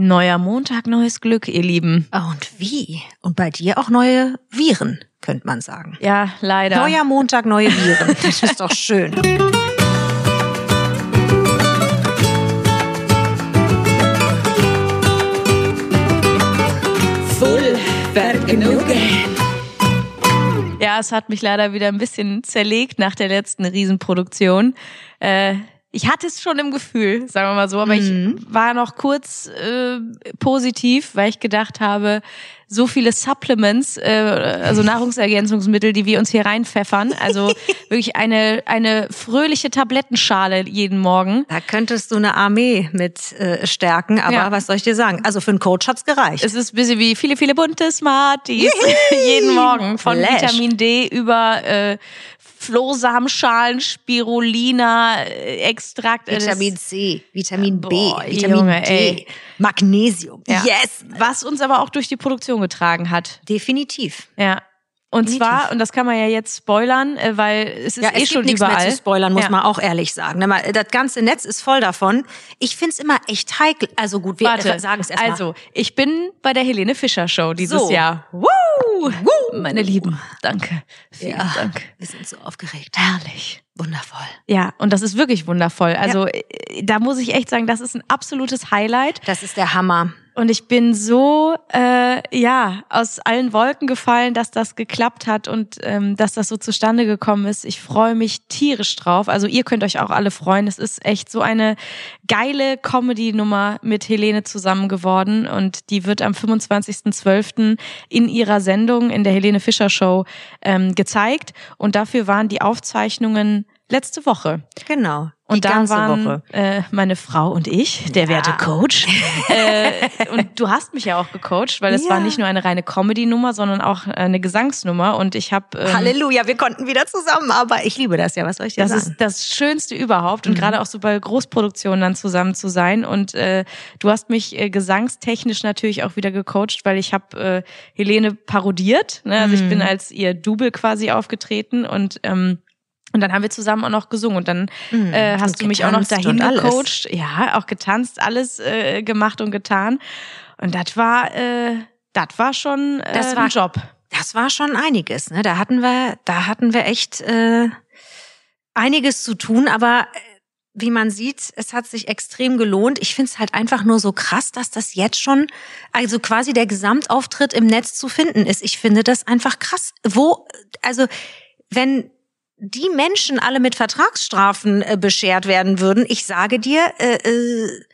Neuer Montag, neues Glück, ihr Lieben. Ah, Und wie? Und bei dir auch neue Viren, könnte man sagen. Ja, leider. Neuer Montag, neue Viren. Das ist doch schön. Voll Vergnügen. Ja, es hat mich leider wieder ein bisschen zerlegt nach der letzten Riesenproduktion. Äh, ich hatte es schon im Gefühl, sagen wir mal so, aber ich war noch kurz äh, positiv, weil ich gedacht habe, so viele Supplements, äh, also Nahrungsergänzungsmittel, die wir uns hier reinpfeffern, also wirklich eine eine fröhliche Tablettenschale jeden Morgen. Da könntest du eine Armee mit äh, stärken, aber Ja. was soll ich dir sagen? Also für einen Coach hat's gereicht. Es ist ein bisschen wie viele, viele bunte Smarties jeden Morgen. Von Flash. Vitamin D über äh, Flohsamenschalen, Spirulina, äh, Extrakt. äh, Vitamin C, Vitamin Boah, B, Vitamin Junge, D, ey. Magnesium. Ja. Yes! Was uns aber auch durch die Produktion getragen hat. Definitiv. Ja. Und Definitiv. zwar, und das kann man ja jetzt spoilern, äh, weil es ist Ja, eh es schon gibt nichts überall. mehr zu spoilern, muss Ja. man auch ehrlich sagen. Das ganze Netz ist voll davon. Ich find's immer echt heikel. Also gut, wir sagen es erstmal. also, ich bin bei der Helene Fischer Show dieses So. Jahr. Woo! Meine Lieben, danke. Vielen ja, Dank. wir sind so aufgeregt. Herrlich. Wundervoll. Ja, und das ist wirklich wundervoll. Also äh, da muss ich echt sagen, das ist ein absolutes Highlight. Das ist der Hammer. Und ich bin so äh, ja aus allen Wolken gefallen, dass das geklappt hat und ähm, dass das so zustande gekommen ist. Ich freue mich tierisch drauf. Also ihr könnt euch auch alle freuen. Es ist echt so eine geile Comedy-Nummer mit Helene zusammen geworden und die wird am 25.12. in ihrer Sendung in der Helene Fischer Show ähm, gezeigt. Und dafür waren die Aufzeichnungen letzte Woche. Genau. Und da ganze waren Woche. Äh, meine Frau und ich, der werte Coach. äh, und du hast mich ja auch gecoacht, weil es Ja. war nicht nur eine reine Comedy-Nummer, sondern auch eine Gesangsnummer. Und ich habe ähm, Halleluja, wir konnten wieder zusammenarbeiten. Ich liebe das ja, was soll ich dir das sagen? ist das Schönste überhaupt und Mhm. gerade auch so bei Großproduktionen dann zusammen zu sein. Und äh, du hast mich äh, gesangstechnisch natürlich auch wieder gecoacht, weil ich habe äh, Helene parodiert. Ne? Also ich Mhm. bin als ihr Double quasi aufgetreten und ähm, und dann haben wir zusammen auch noch gesungen und dann Mhm. äh, hast du mich auch noch dahin alles. gecoacht. Ja, auch getanzt, alles äh, gemacht und getan. Und das war, äh, das war schon äh, Das war- ein Job. Das war schon einiges, ne? Da hatten wir, da hatten wir echt äh, einiges zu tun, aber äh, wie man sieht, es hat sich extrem gelohnt. Ich finde es halt einfach nur so krass, dass das jetzt schon, also quasi der Gesamtauftritt im Netz zu finden ist. Ich finde das einfach krass. Wo, also wenn die Menschen alle mit Vertragsstrafen äh, beschert werden würden, ich sage dir, äh, äh,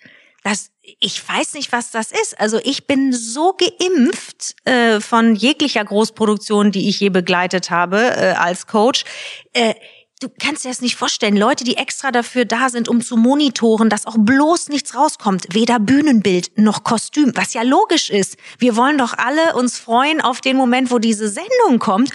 das, ich weiß nicht, was das ist. Also ich bin so geimpft äh, von jeglicher Großproduktion, die ich je begleitet habe äh, als Coach. Äh, du kannst dir das nicht vorstellen. Leute, die extra dafür da sind, um zu monitoren, dass auch bloß nichts rauskommt. Weder Bühnenbild noch Kostüm, was ja logisch ist. Wir wollen doch alle uns freuen auf den Moment, wo diese Sendung kommt.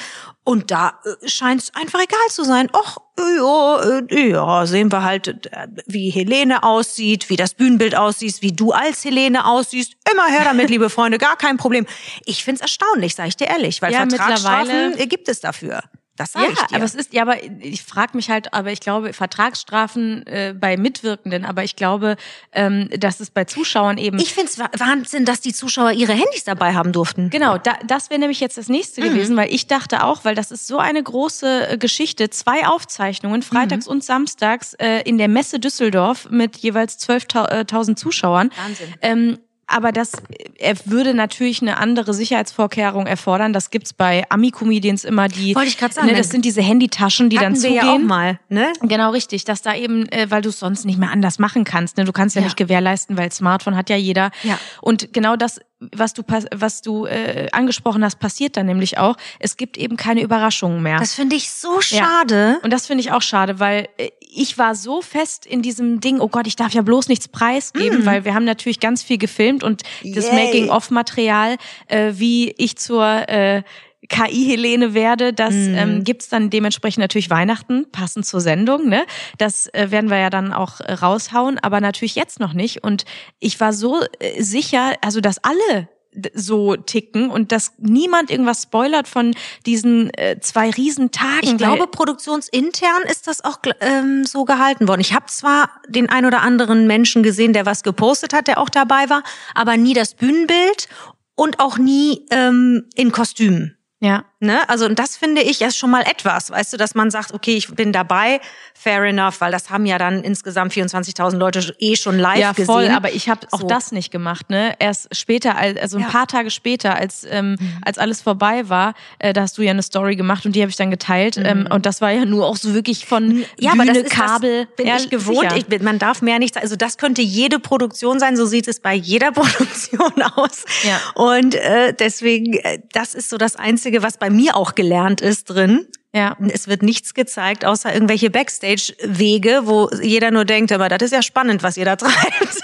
Und da äh, scheint es einfach egal zu sein. Och, ja, äh, ja, sehen wir halt, äh, wie Helene aussieht, wie das Bühnenbild aussieht, wie du als Helene aussiehst. Immer her damit, liebe Freunde, gar kein Problem. Ich find's erstaunlich, sage ich dir ehrlich, weil Ja, Vertragsstrafen mittlerweile- gibt es dafür. Das Ja, sage ich dir. aber es ist, ja, aber ich frage mich halt, aber ich glaube, Vertragsstrafen äh, bei Mitwirkenden, aber ich glaube, ähm, dass es bei Zuschauern eben. ich find's wa- Wahnsinn, dass die Zuschauer ihre Handys dabei haben durften. Genau, da, das wäre nämlich jetzt das nächste gewesen, weil ich dachte auch, weil das ist so eine große äh, Geschichte, zwei Aufzeichnungen, freitags und samstags äh, in der Messe Düsseldorf mit jeweils 12.000 Zuschauern. Wahnsinn. Ähm, aber das er würde natürlich eine andere Sicherheitsvorkehrung erfordern. Das gibt's bei Ami-Comedians immer die. Wollte ich grad sagen, Ne, das sind diese Handytaschen, die dann Hatten wir zugehen. ja auch mal, ne? Genau, richtig. Dass da eben, äh, weil du es sonst nicht mehr anders machen kannst. Ne? Du kannst ja, Ja. nicht gewährleisten, weil Smartphone hat ja jeder. Ja. Und genau das, was du, was du äh, angesprochen hast, passiert dann nämlich auch. Es gibt eben keine Überraschungen mehr. Das finde ich so Ja. schade. Und das finde ich auch schade, weil äh, ich war so fest in diesem Ding, oh Gott, ich darf ja bloß nichts preisgeben, weil wir haben natürlich ganz viel gefilmt und das. Making-of-Material, äh, wie ich zur äh, KI-Helene werde. Das mhm. ähm, gibt's dann dementsprechend natürlich Weihnachten, passend zur Sendung. Ne? Das äh, werden wir ja dann auch äh, raushauen, aber natürlich jetzt noch nicht. Und ich war so äh, sicher, also dass alle so ticken und dass niemand irgendwas spoilert von diesen äh, zwei Riesentagen. Ich glaube, produktionsintern ist das auch ähm, so gehalten worden. Ich habe zwar den ein oder anderen Menschen gesehen, der was gepostet hat, der auch dabei war, aber nie das Bühnenbild und auch nie ähm, in Kostümen. Ja. Ne? Also und das finde ich erst schon mal etwas, weißt du, dass man sagt, okay, ich bin dabei, fair enough, weil das haben ja dann insgesamt 24.000 Leute eh schon live ja, voll, gesehen. aber ich habe auch so. das nicht gemacht, ne? Erst später, also ein ja. paar Tage später, als ähm, mhm. als alles vorbei war, äh, da hast du ja eine Story gemacht und die habe ich dann geteilt mhm. ähm, und das war ja nur auch so wirklich von ja, Bühne, aber das Kabel. Das bin ja, ich gewohnt. Ich bin, man darf mehr nicht, also das könnte jede Produktion sein, so sieht es bei jeder Produktion aus. Ja. Und äh, deswegen, äh, das ist so das Einzige, was bei mir auch gelernt ist drin. Ja. Es wird nichts gezeigt, außer irgendwelche Backstage-Wege, wo jeder nur denkt, aber das ist ja spannend, was ihr da treibt.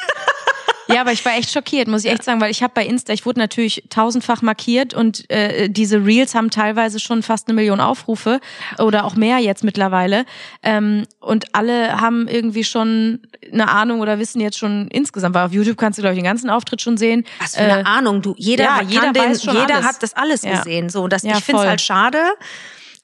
Ja, aber ich war echt schockiert, muss ich echt sagen, weil ich habe bei Insta, ich wurde natürlich tausendfach markiert und äh, diese Reels haben teilweise schon fast eine Million Aufrufe oder auch mehr jetzt mittlerweile. Ähm, und alle haben irgendwie schon eine Ahnung oder wissen jetzt schon insgesamt, weil auf YouTube kannst du, glaube ich, den ganzen Auftritt schon sehen. Was für eine äh, Ahnung, du, jeder, ja, jeder, den, jeder hat das alles ja. gesehen. So, das, ja, ich finde es halt schade.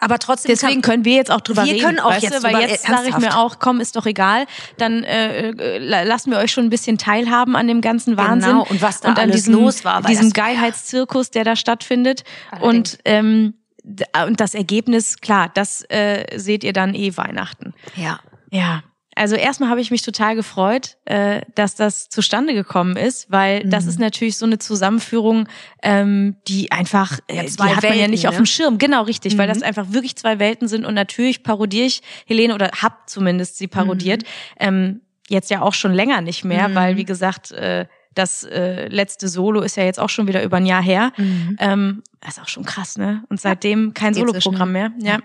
Aber trotzdem. Deswegen kann, können wir jetzt auch drüber wir reden. Wir können auch jetzt du, weil jetzt sage ich mir auch, komm, ist doch egal. Dann äh, äh, lassen wir euch schon ein bisschen teilhaben an dem ganzen Wahnsinn genau. und was da und an alles diesem, los war, diesem Geilheitszirkus, der da stattfindet. Allerdings. Und ähm, und das Ergebnis, klar, das äh, seht ihr dann eh Weihnachten. Ja. Ja. Also erstmal habe ich mich total gefreut, äh, dass das zustande gekommen ist, weil mhm. das ist natürlich so eine Zusammenführung, ähm, die einfach, ja, äh, die hat man ja nicht ne? auf dem Schirm. Genau, richtig, mhm. weil das mhm. einfach wirklich zwei Welten sind und natürlich parodiere ich Helene oder hab zumindest sie parodiert. Mhm. Ähm, jetzt ja auch schon länger nicht mehr, mhm. weil wie gesagt, äh, das äh, letzte Solo ist ja jetzt auch schon wieder über ein Jahr her. Mhm. Ähm, das ist auch schon krass, ne? Und seitdem kein Soloprogramm mehr. Ja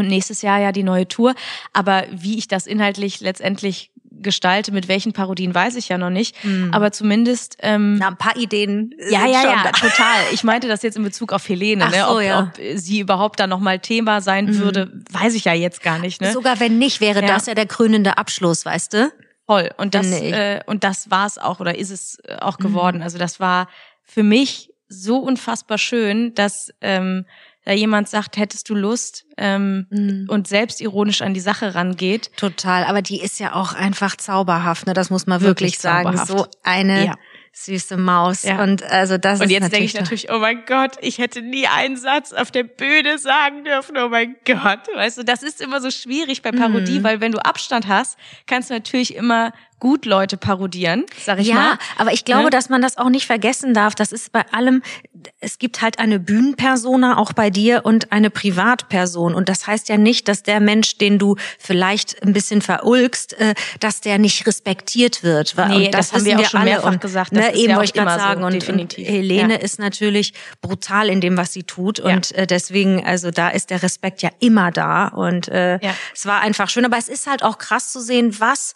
und nächstes Jahr ja die neue Tour. Aber wie ich das inhaltlich letztendlich gestalte, mit welchen Parodien weiß ich ja noch nicht. Mhm. Aber zumindest ähm, Na, ein paar Ideen. Ja, ja, ja, da. total. Ich meinte das jetzt in Bezug auf Helene, Ach ne? ob, ja. ob sie überhaupt da nochmal Thema sein mhm. würde, weiß ich ja jetzt gar nicht. Ne? Sogar wenn nicht, wäre ja. das ja der krönende Abschluss, weißt du? Voll. Und das äh, und das war es auch oder ist es äh, auch geworden. Mhm. Also das war für mich so unfassbar schön, dass ähm, da jemand sagt, hättest du Lust ähm, mhm. und selbstironisch an die Sache rangeht. Total, aber die ist ja auch einfach zauberhaft, ne? Das muss man wirklich, wirklich sagen. So eine ja. süße Maus. Ja. Und also das und ist jetzt denke ich natürlich, oh mein Gott, ich hätte nie einen Satz auf der Bühne sagen dürfen. Oh mein Gott, weißt du, das ist immer so schwierig bei Parodie, mhm. weil wenn du Abstand hast, kannst du natürlich immer gut Leute parodieren, sag ich ja, mal. Ja, aber ich glaube, ne? dass man das auch nicht vergessen darf. Das ist bei allem, es gibt halt eine Bühnenpersona auch bei dir und eine Privatperson. Und das heißt ja nicht, dass der Mensch, den du vielleicht ein bisschen verulgst, äh, dass der nicht respektiert wird. Nee, und das, das haben wir auch schon mehrfach und, gesagt. Das ne, eben ja wollte ich gerade sagen. So, und, und, Helene ja. ist natürlich brutal in dem, was sie tut. Und ja. äh, deswegen, also da ist der Respekt ja immer da. Und äh, es war einfach schön. Aber es ist halt auch krass zu sehen, was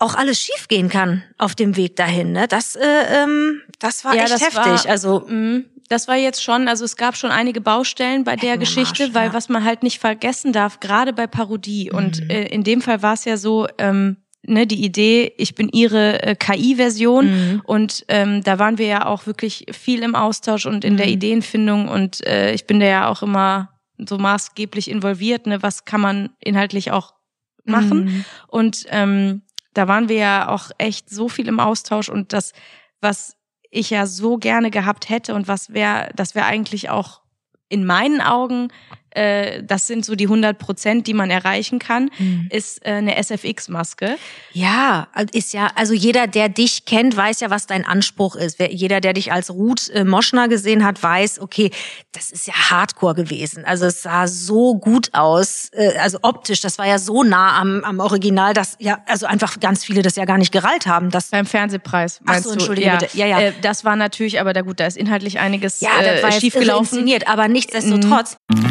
auch alles schiefgehen kann auf dem Weg dahin. Ne? Das, äh, ähm, das war ja, echt das heftig. War, also mh, das war jetzt schon, also es gab schon einige Baustellen bei der Geschichte, Marsch, weil ja. was man halt nicht vergessen darf, gerade bei Parodie. Mhm. Und äh, in dem Fall war es ja so. Ähm, ne, die Idee, ich bin ihre äh, KI-Version mhm. und ähm, da waren wir ja auch wirklich viel im Austausch und in mhm. der Ideenfindung und äh, ich bin da ja auch immer so maßgeblich involviert, ne, was kann man inhaltlich auch machen mhm. und ähm, da waren wir ja auch echt so viel im Austausch und das, was ich ja so gerne gehabt hätte und was wäre, das wäre eigentlich auch in meinen Augen äh, das sind so die 100 Prozent, die man erreichen kann, mhm. ist äh, eine SFX-Maske. Ja, ist ja, also jeder, der dich kennt, weiß ja, was dein Anspruch ist. Jeder, der dich als Ruth äh, Moschner gesehen hat, weiß, okay, das ist ja Hardcore gewesen. Also es sah so gut aus, äh, also optisch, das war ja so nah am, am Original, dass ja, also einfach ganz viele das ja gar nicht gerallt haben. Das Beim Fernsehpreis, meinst Ach so, entschuldige du? bitte. Ja, ja. Äh, das war natürlich, aber da gut, da ist inhaltlich einiges ja, das war äh, schiefgelaufen. Aber nichtsdestotrotz. Mhm.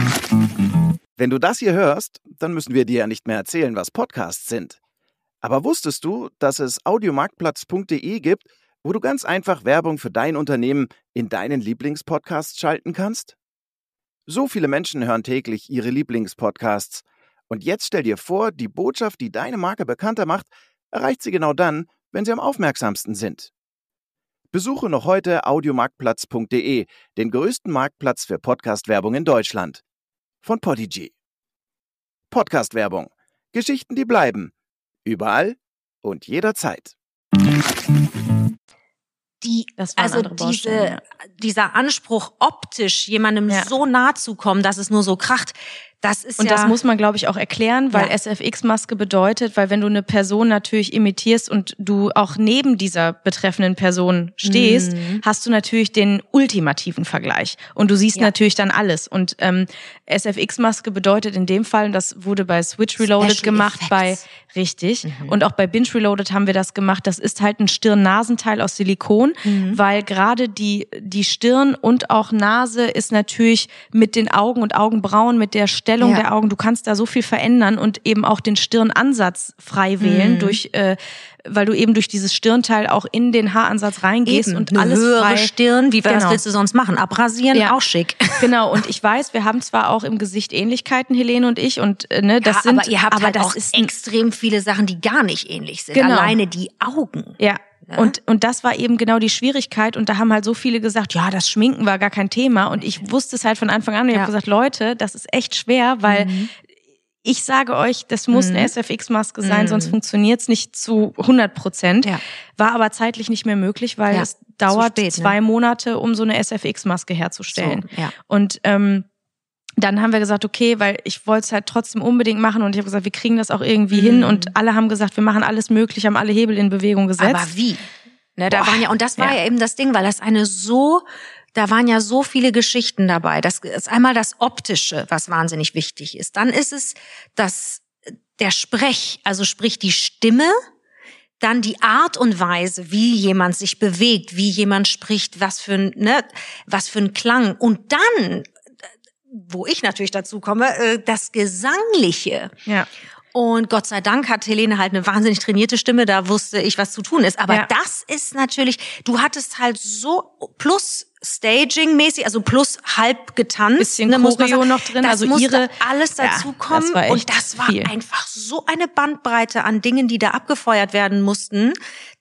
Wenn du das hier hörst, dann müssen wir dir ja nicht mehr erzählen, was Podcasts sind. Aber wusstest du, dass es audiomarktplatz.de gibt, wo du ganz einfach Werbung für dein Unternehmen in deinen Lieblingspodcasts schalten kannst? So viele Menschen hören täglich ihre Lieblingspodcasts. Und jetzt stell dir vor, die Botschaft, die deine Marke bekannter macht, erreicht sie genau dann, wenn sie am aufmerksamsten sind. Besuche noch heute audiomarktplatz.de, den größten Marktplatz für Podcast-Werbung in Deutschland. Von Podigy. Podcast-Werbung. Geschichten, die bleiben. Überall und jederzeit. Die, also diese, ja. dieser Anspruch, optisch jemandem Ja. so nah zu kommen, dass es nur so kracht, das ist Und ja. das muss man, glaube ich, auch erklären, weil Ja. SFX-Maske bedeutet, weil wenn du eine Person natürlich imitierst und du auch neben dieser betreffenden Person stehst, Mhm. hast du natürlich den ultimativen Vergleich. Und du siehst Ja. natürlich dann alles. Und ähm, SFX-Maske bedeutet in dem Fall, und das wurde bei Switch Reloaded Special gemacht, bei Effects. richtig. Mhm. Und auch bei Binge Reloaded haben wir das gemacht. Das ist halt ein Stirn-Nasenteil aus Silikon, Mhm. weil gerade die, die Stirn und auch Nase ist natürlich mit den Augen und Augenbrauen, mit der Stellung Ja. der Augen, du kannst da so viel verändern und eben auch den Stirnansatz frei wählen, Mhm. durch, äh, weil du eben durch dieses Stirnteil auch in den Haaransatz reingehst Eben, und eine alles höhere frei. Stirn, wie was Genau. willst du sonst machen? Abrasieren, Ja. auch schick. Genau, und ich weiß, wir haben zwar auch im Gesicht Ähnlichkeiten, Helene und ich, und äh, ne, das ja, sind, aber ihr habt aber halt das auch extrem viele Sachen, die gar nicht ähnlich sind. Genau. Alleine die Augen. Ja. Ja. Und, und das war eben genau die Schwierigkeit. Und da haben halt so viele gesagt, ja, das Schminken war gar kein Thema. Und ich wusste es halt von Anfang an. Und ich Ja. habe gesagt, Leute, das ist echt schwer, weil Mhm. ich sage euch, das muss eine Mhm. SFX-Maske sein, Mhm. sonst funktioniert's nicht zu 100 Prozent. Ja. War aber zeitlich nicht mehr möglich, weil Ja, es dauert spät, ne? zwei Monate, um so eine SFX-Maske herzustellen. So, ja. Und ähm, dann haben wir gesagt, okay, weil ich wollte es halt trotzdem unbedingt machen und ich habe gesagt, wir kriegen das auch irgendwie Mhm. hin und alle haben gesagt, wir machen alles möglich, haben alle Hebel in Bewegung gesetzt. Aber wie? Ne, da Boah, waren ja, und das war ja. ja. eben das Ding, weil das eine so, da waren ja so viele Geschichten dabei. Das ist einmal das Optische, was wahnsinnig wichtig ist. Dann ist es das, der Sprech, also sprich die Stimme, dann die Art und Weise, wie jemand sich bewegt, wie jemand spricht, was für ein, ne, was für ein Klang. Und dann, wo ich natürlich dazu komme, äh, das Gesangliche. ja. Und Gott sei Dank hat Helene halt eine wahnsinnig trainierte Stimme, da wusste ich, was zu tun ist. Aber Ja. das ist natürlich, du hattest halt so plus Staging-mäßig, also plus halb getanzt. Bisschen ne, Choreo noch drin, das also musste ihre- alles Ja, dazu kommen. das war echt und das war viel. einfach so eine Bandbreite an Dingen, die da abgefeuert werden mussten.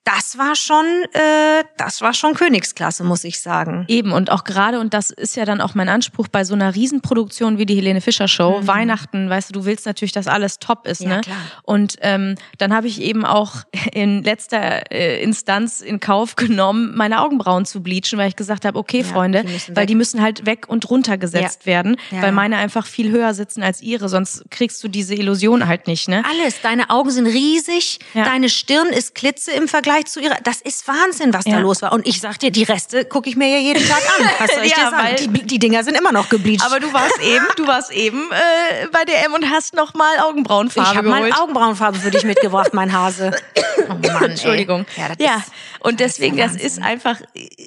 Das war schon, äh, das war schon Königsklasse, muss ich sagen. Eben und auch gerade, und das ist ja dann auch mein Anspruch bei so einer Riesenproduktion wie die Helene Fischer Show, Weihnachten, weißt du, du willst natürlich, dass alles top ist, Mhm. Ja, ne? klar. Und ähm, dann habe ich eben auch in letzter äh, Instanz in Kauf genommen, meine Augenbrauen zu bleachen, weil ich gesagt habe, okay, Ja, Freunde, die weil weg. die müssen halt weg und runter gesetzt Ja. werden, Ja, weil meine einfach viel höher sitzen als ihre, sonst kriegst du diese Illusion halt nicht, ne? Alles. Deine Augen sind riesig, deine Stirn ist klitze im Vergleich zu ihrer. Das ist Wahnsinn, was da los war. Und ich sag dir, die Reste gucke ich mir ja jeden Tag an. Was soll ich Ja, dir sagen? weil- Die, die Dinger sind immer noch gebleached. Aber du warst eben, du warst eben äh, bei DM und hast noch mal Augenbrauenfarbe ich habe mal. Augenbrauenfarbe für dich mitgebracht, mein Hase. Oh Mann, Entschuldigung. Ey. Ja, das Ja, und deswegen, das ist einfach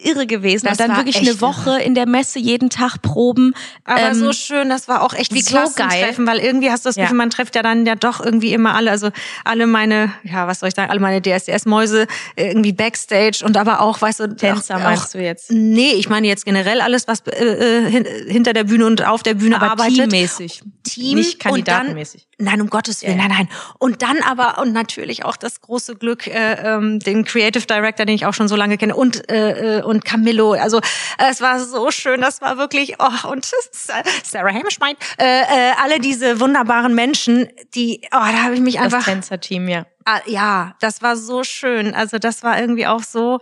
irre gewesen. Das und dann war wirklich echt eine Woche in der Messe, jeden Tag proben. Aber Ähm, so schön, das war auch echt wie so Klassentreffen, weil irgendwie hast du das Ja. Gefühl, man trifft ja dann ja doch irgendwie immer alle, also alle meine, ja, was soll ich sagen, alle meine DSDS-Mäuse irgendwie Backstage und aber auch, weißt du, Tänzer auch, meinst du jetzt? Nee, ich meine jetzt generell alles, was äh, äh, hin, hinter der Bühne und auf der Bühne aber arbeitet. teammäßig. Team Nicht kandidatenmäßig. Nein, um Gottes Willen, Ja, ja. nein, nein. Und dann aber, und natürlich auch das große Glück, äh, ähm, den Creative Director, den ich auch schon so lange kenne, und, äh, äh, und Camillo. Also es war so schön, das war wirklich, oh, und Sarah Hammerschmein, äh, äh, alle diese wunderbaren Menschen, die, oh, da habe ich mich Das einfach, Tänzerteam, ja. ah, ja, das war so schön. Also das war irgendwie auch so,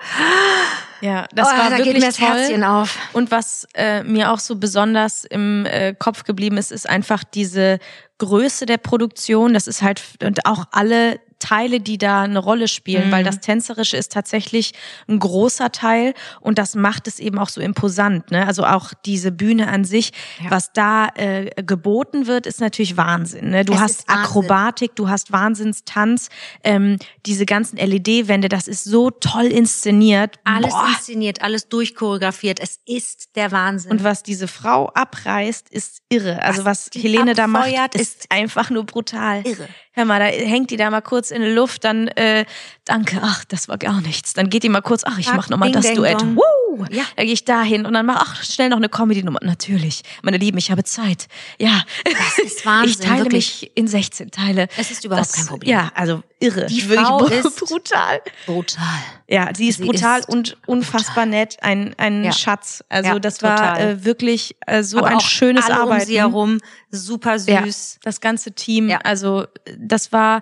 Ja, das oh, war da wirklich geht mir das toll. Herzchen auf. Und was äh, mir auch so besonders im äh, Kopf geblieben ist, ist einfach diese Größe der Produktion. Das ist halt und auch alle Teile, die da eine Rolle spielen, Mhm. weil das Tänzerische ist tatsächlich ein großer Teil und das macht es eben auch so imposant. Ne? Also auch diese Bühne an sich, Ja. was da äh, geboten wird, ist natürlich Wahnsinn. Ne? Du Es hast ist. Akrobatik, du hast Wahnsinnstanz, ähm, diese ganzen LED-Wände, das ist so toll inszeniert. Alles Boah. inszeniert, alles durchchoreografiert. Es ist der Wahnsinn. Und was diese Frau abreißt, ist irre. Also was, Was Helene da macht, abfeuert, ist, einfach nur brutal. Irre. Hör mal, da hängt die da mal kurz in der Luft, dann äh, danke, ach, das war gar nichts. Dann geht die mal kurz, ach, ich mach noch mal ding, das dang, Duett. dong. Woo! ja. da gehe ich dahin und dann mach ach schnell noch eine Comedy-Nummer. Natürlich, meine Lieben, ich habe Zeit. Ja, das ist Wahnsinn. Ich teile wirklich. mich in 16 Teile. Es ist überhaupt das, kein Problem. Ja, also irre. Die Wirklich Frau br- ist brutal. brutal. Ja, sie ist Sie brutal ist und unfassbar nett, ein ein Ja. Schatz. Also Ja, das war total. äh, wirklich äh, so Aber ein schönes alle Arbeiten. um sie herum, super Ja, süß. das ganze Team. Ja. Also das war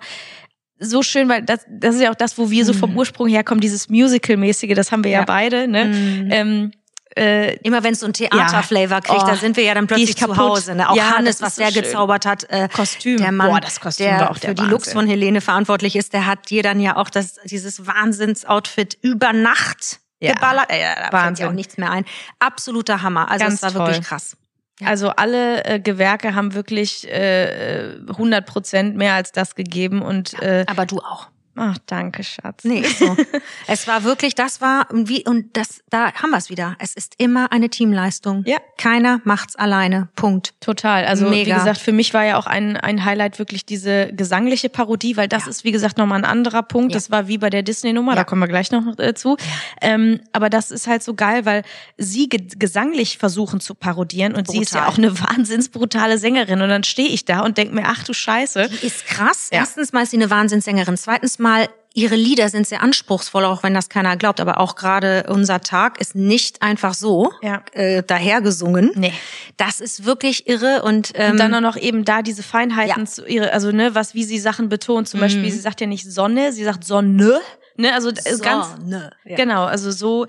so schön, weil das, das ist ja auch das, wo wir so vom Mhm. Ursprung herkommen, dieses Musical-mäßige, das haben wir ja, Ja. beide. Ne? Mhm. Ähm, äh, Immer wenn es so ein Theaterflavor kriegt, Oh, da sind wir ja dann plötzlich die zu. Hause. Ne? Auch Ja, Hannes, was so der schön. gezaubert hat. Äh, Kostüm. Der Mann, Boah, das Kostüm der war auch der für die Wahnsinn. Looks von Helene verantwortlich ist, der hat dir dann ja auch das, dieses Wahnsinnsoutfit über Nacht Ja. geballert. Äh, da fällt ja auch nichts mehr ein. Absoluter Hammer. Also Ganz es war toll. wirklich krass. Also alle äh, Gewerke haben wirklich äh, 100 Prozent mehr als das gegeben und äh, Aber du auch. Ach, danke, Schatz. Nee, ist so. es war wirklich, das war und wie und das, da haben wir es wieder. Es ist immer eine Teamleistung. Ja. Keiner macht's alleine. Punkt. Total. Also wie Mega. gesagt, für mich war ja auch ein, ein Highlight wirklich diese gesangliche Parodie, weil das Ja. ist, wie gesagt, nochmal ein anderer Punkt. Ja. Das war wie bei der Disney-Nummer, Ja. da kommen wir gleich noch äh, zu. Ähm, aber das ist halt so geil, weil sie ge gesanglich versuchen zu parodieren und sie ist ja Brutal. auch eine wahnsinnsbrutale Sängerin. Und dann stehe ich da und denk mir, ach du Scheiße. Die ist krass. Erstens mal ist sie eine Wahnsinnssängerin. Zweitens mal ihre Lieder sind sehr anspruchsvoll, auch wenn das keiner glaubt. Aber auch gerade unser Tag ist nicht einfach so Ja. äh, dahergesungen. Nee. Das ist wirklich irre und, ähm, Und dann auch noch eben da diese Feinheiten Ja. zu ihre, also ne, was wie sie Sachen betont. Zum Mhm. Beispiel, sie sagt ja nicht Sonne, sie sagt Sonne. Ne, also äh, ganz Sonne. Ja. Genau, also so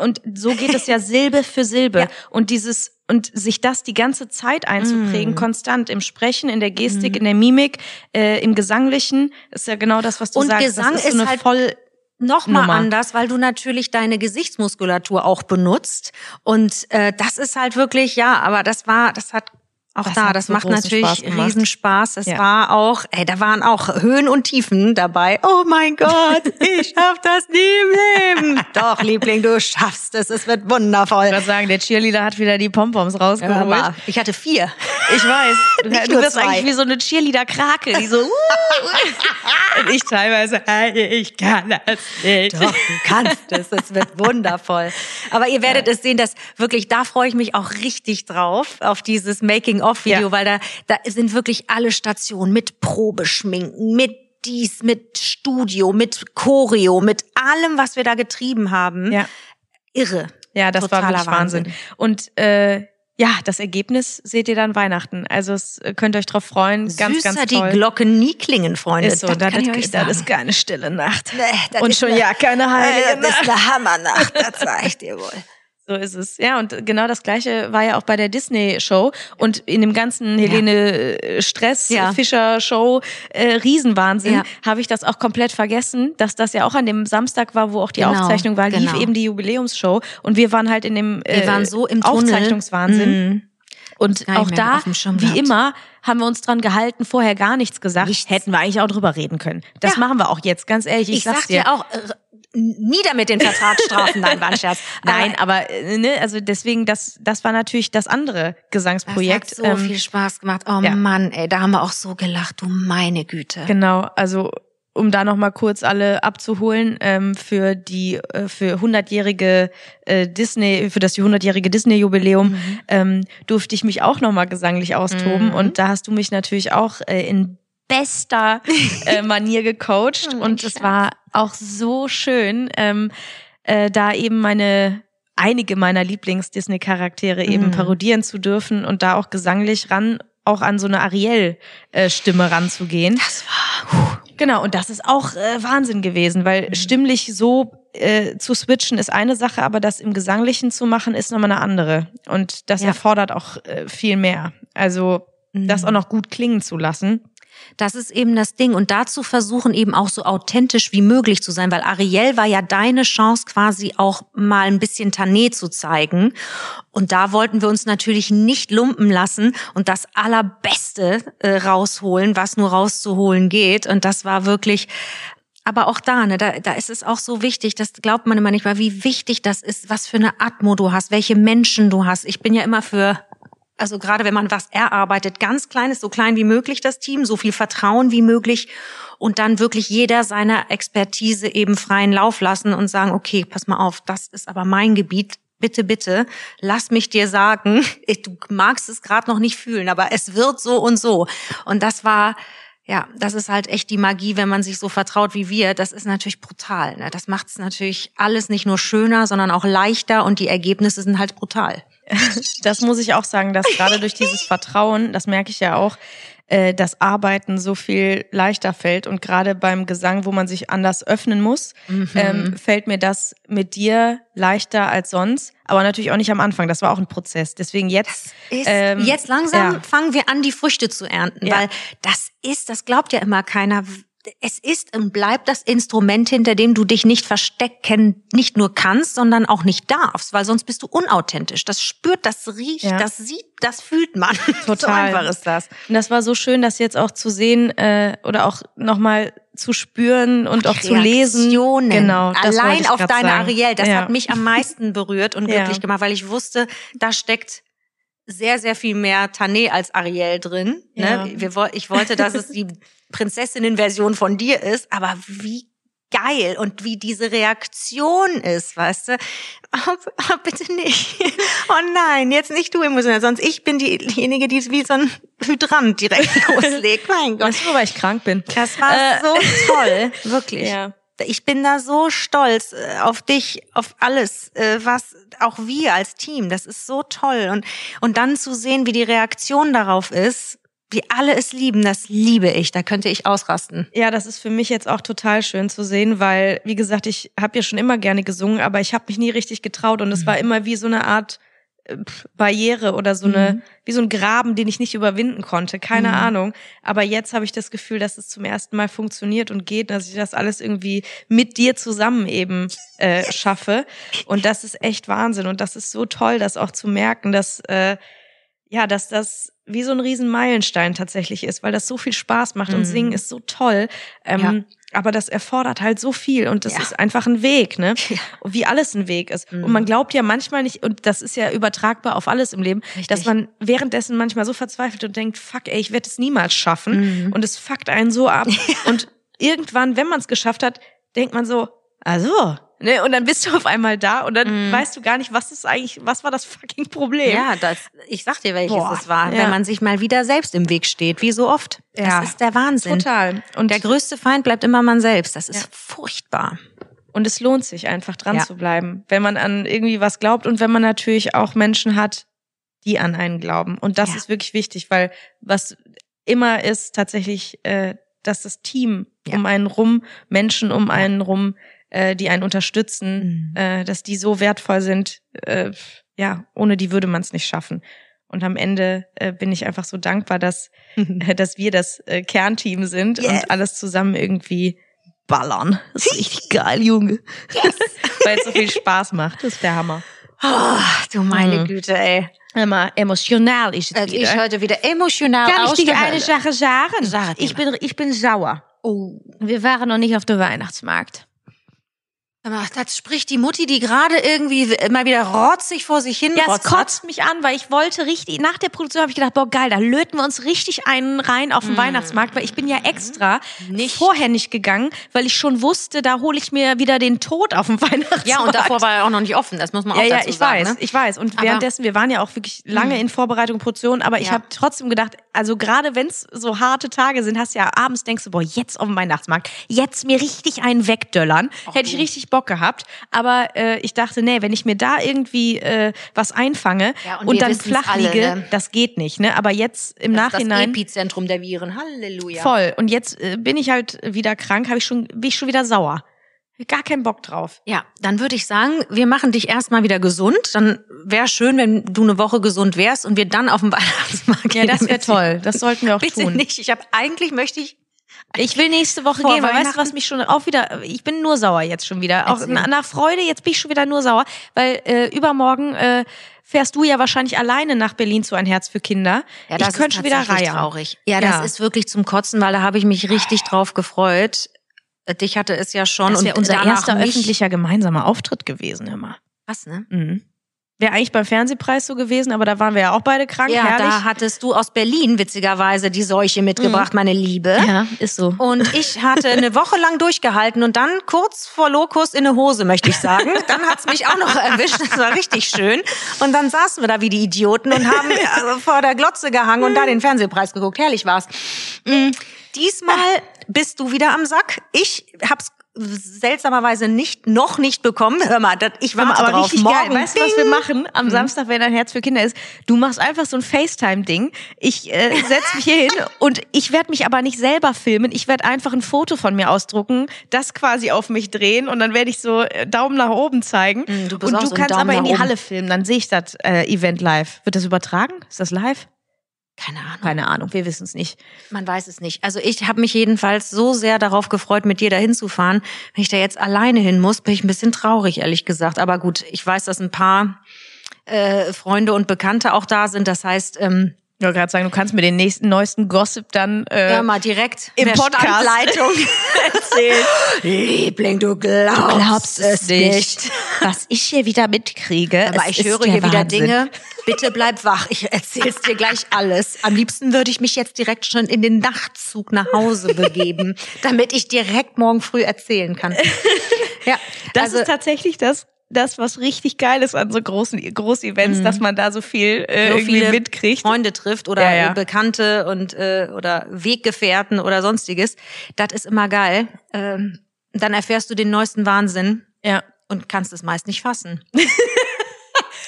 und so geht es ja Silbe für Silbe Ja. und dieses und sich das die ganze Zeit einzuprägen, Mm. konstant im Sprechen, in der Gestik, in der Mimik, äh, im Gesanglichen, ist ja genau das, was du Und sagst. Gesang das ist, ist so eine halt- voll noch mal Nummer. anders, weil du natürlich deine Gesichtsmuskulatur auch benutzt und äh, das ist halt wirklich ja, aber das war, das hat auch Das da, das so macht natürlich Spaß gemacht. riesen Spaß. Es Ja. war auch, ey, da waren auch Höhen und Tiefen dabei. Oh mein Gott, ich schaff das nie im Leben. Doch, Liebling, du schaffst es. Es wird wundervoll. Ich würde sagen, der Cheerleader hat wieder die Pompons rausgeholt. Aber ich hatte vier. Ich weiß. Du, du wirst zwei. eigentlich wie so eine Cheerleader-Krake, die so. uh. Und ich teilweise, "Hey, ich kann das nicht. Doch, du kannst es. Es wird wundervoll. Aber ihr werdet es sehen, dass wirklich, da freue ich mich auch richtig drauf, auf dieses Making-of-Video, Ja. weil da, da sind wirklich alle Stationen mit Probeschminken, mit dies, mit Studio, mit Choreo, mit allem, was wir da getrieben haben. Ja. Irre. Ja, das war Totaler wirklich Wahnsinn. Wahnsinn. Und äh, ja, das Ergebnis seht ihr dann Weihnachten. Also es, äh, könnt euch drauf freuen. Ganz, Süßer ganz die toll. Glocken nie klingen, Freunde. ist so, das das, das, das ist keine stille Nacht. Nee, Und schon eine- ja keine heilige Äh, Das Nacht. ist eine Hammernacht, das sag ich dir wohl. So ist es. Ja, und genau das gleiche war ja auch bei der Disney-Show und in dem ganzen Helene äh, Ja. Äh, Riesenwahnsinn Ja. habe ich das auch komplett vergessen, dass das ja auch an dem Samstag war, wo auch die Genau, Aufzeichnung war, lief genau. eben die Jubiläumsshow und wir waren halt in dem Wir äh, waren so im Tunnel. Aufzeichnungswahnsinn. Mhm. Und auch da, wie immer, haben wir uns dran gehalten, vorher gar nichts gesagt. Nichts. Hätten wir eigentlich auch drüber reden können. Das Ja. machen wir auch jetzt, ganz ehrlich. Ich, Ich, sag's sag dir. dir auch, äh, nieder mit den Vertragsstrafen. Nein, war ein Scherz. Nein, aber äh, ne, also deswegen, das, das war natürlich das andere Gesangsprojekt. Das hat so Ähm, viel Spaß gemacht. Oh ja. Mann, ey, da haben wir auch so gelacht. Du meine Güte. Genau, also um da noch mal kurz alle abzuholen ähm, für die äh, für 100-jährige äh, Disney für das 100-jährige Disney Jubiläum ähm, durfte ich mich auch noch mal gesanglich austoben Mhm. und da hast du mich natürlich auch äh, in bester äh, Manier gecoacht mein und es war auch so schön ähm, äh, da eben meine einige meiner Lieblings-Disney-Charaktere eben Mhm. parodieren zu dürfen und da auch gesanglich ran auch an so eine Ariel-Stimme ranzugehen. Das war, Genau, und das ist auch äh, Wahnsinn gewesen, weil Mhm. stimmlich so äh, zu switchen ist eine Sache, aber das im Gesanglichen zu machen ist nochmal eine andere. Und das Ja. erfordert auch äh, viel mehr. Also das Mhm. auch noch gut klingen zu lassen. Das ist eben das Ding. Und dazu versuchen eben auch so authentisch wie möglich zu sein, weil Ariel war ja deine Chance quasi auch mal ein bisschen Tanet zu zeigen. Und da wollten wir uns natürlich nicht lumpen lassen und das Allerbeste äh, rausholen, was nur rauszuholen geht. Und das war wirklich, aber auch da, ne, da, da ist es auch so wichtig, das glaubt man immer nicht mal, wie wichtig das ist, was für eine Atmo du hast, welche Menschen du hast. Ich bin ja immer für also gerade wenn man was erarbeitet, ganz klein ist, so klein wie möglich das Team, so viel Vertrauen wie möglich und dann wirklich jeder seiner Expertise eben freien Lauf lassen und sagen, okay, pass mal auf, das ist aber mein Gebiet, bitte, bitte, lass mich dir sagen, du magst es gerade noch nicht fühlen, aber es wird so und so. Und das war, ja, das ist halt echt die Magie, wenn man sich so vertraut wie wir. Das ist natürlich brutal. Ne? Das macht es natürlich alles nicht nur schöner, sondern auch leichter und die Ergebnisse sind halt brutal. Das muss ich auch sagen, dass gerade durch dieses Vertrauen, das merke ich ja auch, äh, das Arbeiten so viel leichter fällt. Und gerade beim Gesang, wo man sich anders öffnen muss, mhm. ähm, fällt mir das mit dir leichter als sonst. Aber natürlich auch nicht am Anfang. Das war auch ein Prozess. Deswegen jetzt. Ist, ähm, jetzt langsam ja. fangen wir an, die Früchte zu ernten. Ja. Weil das ist, das glaubt ja immer keiner es ist und bleibt das Instrument, hinter dem du dich nicht verstecken, nicht nur kannst, sondern auch nicht darfst, weil sonst bist du unauthentisch. Das spürt, das riecht, ja. das sieht, das fühlt man. Total. so einfach ist das. Und das war so schön, das jetzt auch zu sehen äh, oder auch nochmal zu spüren und auch zu lesen. Genau. Allein auf deine sagen. Ariel, das ja. hat mich am meisten berührt und glücklich ja. gemacht, weil ich wusste, da steckt sehr, sehr viel mehr Tané als Ariel drin. Ne? Ja. Wir, ich wollte, dass es die Prinzessinnen-Version von dir ist, aber wie geil und wie diese Reaktion ist, weißt du? Oh, oh, bitte nicht. Oh nein, jetzt nicht du emotional, sonst ich bin diejenige, die es wie so ein Hydrant direkt loslegt. Mein Gott. Weißt du, weil ich krank bin. Das war äh. so toll, wirklich. Ja. Ich bin da so stolz äh, auf dich, auf alles, äh, was auch wir als Team, das ist so toll. Und, und dann zu sehen, wie die Reaktion darauf ist, wie alle es lieben, das liebe ich. Da könnte ich ausrasten. Ja, das ist für mich jetzt auch total schön zu sehen, weil, wie gesagt, ich habe ja schon immer gerne gesungen, aber ich habe mich nie richtig getraut und es mhm. war immer wie so eine Art Barriere oder so eine, mhm. wie so ein Graben, den ich nicht überwinden konnte. Keine mhm. Ahnung. Aber jetzt habe ich das Gefühl, dass es zum ersten Mal funktioniert und geht, dass ich das alles irgendwie mit dir zusammen eben äh, schaffe. Und das ist echt Wahnsinn. Und das ist so toll, das auch zu merken, dass äh, ja, dass das wie so ein riesen Meilenstein tatsächlich ist, weil das so viel Spaß macht mhm. und Singen ist so toll. Ähm, ja. Aber das erfordert halt so viel und das ja. ist einfach ein Weg, ne? Ja. Wie alles ein Weg ist. Mhm. Und man glaubt ja manchmal nicht, und das ist ja übertragbar auf alles im Leben, Richtig. dass man währenddessen manchmal so verzweifelt und denkt, fuck, ey, ich werde es niemals schaffen. Mhm. Und es fuckt einen so ab. und irgendwann, wenn man es geschafft hat, denkt man so, also, Ne? Und dann bist du auf einmal da und dann mm. weißt du gar nicht, was ist eigentlich, was war das fucking Problem? Ja, das, ich sag dir, welches Boah, es war, ja. wenn man sich mal wieder selbst im Weg steht, wie so oft. Ja. Das ist der Wahnsinn. Total. Und der größte Feind bleibt immer man selbst. Das ist ja. furchtbar. Und es lohnt sich einfach dran ja. zu bleiben, wenn man an irgendwie was glaubt und wenn man natürlich auch Menschen hat, die an einen glauben. Und das ist wirklich wichtig, weil was immer ist tatsächlich, äh, dass das Team um einen rum, Menschen um einen rum äh, die einen unterstützen, mhm. äh, dass die so wertvoll sind, äh, ja, ohne die würde man es nicht schaffen. Und am Ende äh, bin ich einfach so dankbar, dass, äh, dass wir das äh, Kernteam sind yes. und alles zusammen irgendwie ballern. Das ist richtig geil, Junge. Yes. Weil es so viel Spaß macht. Das ist der Hammer. Oh, du meine mhm. Güte, ey. Immer emotional ist es, es wieder. ist heute wieder emotional Kann ich dir eine Sache sagen? Sag ich bin, ich bin sauer. Oh. Wir waren noch nicht auf dem Weihnachtsmarkt. Das spricht die Mutti, die gerade irgendwie immer wieder rotzig vor sich hin Ja, es kotzt mich an, weil ich wollte richtig, nach der Produktion habe ich gedacht, boah geil, da löten wir uns richtig einen rein auf den mm. Weihnachtsmarkt, weil ich bin ja extra nicht. vorher nicht gegangen, weil ich schon wusste, da hole ich mir wieder den Tod auf dem Weihnachtsmarkt. Ja, und davor war er auch noch nicht offen, das muss man auch ja, dazu ja, ich sagen. Weiß, ne? ich weiß. Und aber währenddessen, wir waren ja auch wirklich lange mm. in Vorbereitung Produktion, aber ich ja. habe trotzdem gedacht, also gerade wenn es so harte Tage sind, hast du ja abends denkst du, boah, jetzt auf dem Weihnachtsmarkt, jetzt mir richtig einen wegdöllern, hätte ich richtig Bock gehabt. Aber äh, ich dachte, nee, wenn ich mir da irgendwie äh, was einfange ja, und, und dann flach liege, ne? das geht nicht. Ne? Aber jetzt im das Nachhinein. Ist das Epizentrum der Viren. Halleluja. Voll. Und jetzt äh, bin ich halt wieder krank, habe ich schon, bin ich schon wieder sauer. Gar keinen Bock drauf. Ja, dann würde ich sagen, wir machen dich erstmal wieder gesund. Dann wäre schön, wenn du eine Woche gesund wärst und wir dann auf dem Weihnachtsmarkt gehen. Ja, das wäre toll. Das sollten wir auch Bitte tun. nicht. Ich habe eigentlich möchte ich ich will nächste Woche gehen, weil weißt du, was mich schon auch wieder, ich bin nur sauer jetzt schon wieder. Auch nach Freude, jetzt bin ich schon wieder nur sauer, weil äh, übermorgen äh, fährst du ja wahrscheinlich alleine nach Berlin zu ein Herz für Kinder. Ja, das ich könnte schon wieder reihen. traurig. Ja, das ja. ist wirklich zum Kotzen, weil da habe ich mich richtig drauf gefreut. Dich hatte es ja schon. Das wäre unser erster öffentlicher gemeinsamer Auftritt gewesen immer. Was, ne? Mhm. Wäre eigentlich beim Fernsehpreis so gewesen, aber da waren wir ja auch beide krank. Ja, herrlich. da hattest du aus Berlin witzigerweise die Seuche mitgebracht, meine Liebe. ja, ist so. Und ich hatte eine Woche lang durchgehalten und dann kurz vor Lokus in eine Hose, möchte ich sagen. Dann hat's mich auch noch erwischt. Das war richtig schön. Und dann saßen wir da wie die Idioten und haben äh, vor der Glotze gehangen und da den Fernsehpreis geguckt. Herrlich war's. Mm, Diesmal bist du wieder am Sack. Ich hab's seltsamerweise nicht noch nicht bekommen. Hör mal, das, ich warte aber drauf. richtig Morgen. geil. Weißt du, was wir machen am Samstag, wenn ein Herz für Kinder ist? Du machst einfach so ein FaceTime-Ding. Ich äh, setz mich hier hin und ich werde mich aber nicht selber filmen. Ich werde einfach ein Foto von mir ausdrucken, das quasi auf mich drehen und dann werde ich so äh, Daumen nach oben zeigen. Mm, du bist und auch du so kannst aber in die. Halle filmen. Dann sehe ich das äh, Event live. Wird das übertragen? Ist das live? Keine Ahnung. Keine Ahnung, wir wissen es nicht. Man weiß es nicht. Also ich habe mich jedenfalls so sehr darauf gefreut, mit dir dahin zu fahren. Wenn ich da jetzt alleine hin muss, bin ich ein bisschen traurig, ehrlich gesagt. Aber gut, ich weiß, dass ein paar äh, Freunde und Bekannte auch da sind. Das heißt, ähm, Ich wollte gerade sagen, du kannst mir den nächsten neuesten Gossip dann äh, hör mal direkt im Podcast erzählen. Liebling, du glaubst, es nicht. was ich hier wieder mitkriege. Aber ich höre hier wieder Wahnsinn. Dinge. Bitte bleib wach. Ich erzähl's dir gleich alles. Am liebsten würde ich mich jetzt direkt schon in den Nachtzug nach Hause begeben, damit ich direkt morgen früh erzählen kann. Ja, Das also, ist tatsächlich das, das, was richtig geil ist an so großen Groß-Events, dass man da so viel äh, Mhm. so irgendwie viele mitkriegt. Freunde trifft oder Ja, ja. Bekannte und äh, oder Weggefährten oder sonstiges. Das ist immer geil. Ähm, dann erfährst du den neuesten Wahnsinn Ja. und kannst es meist nicht fassen.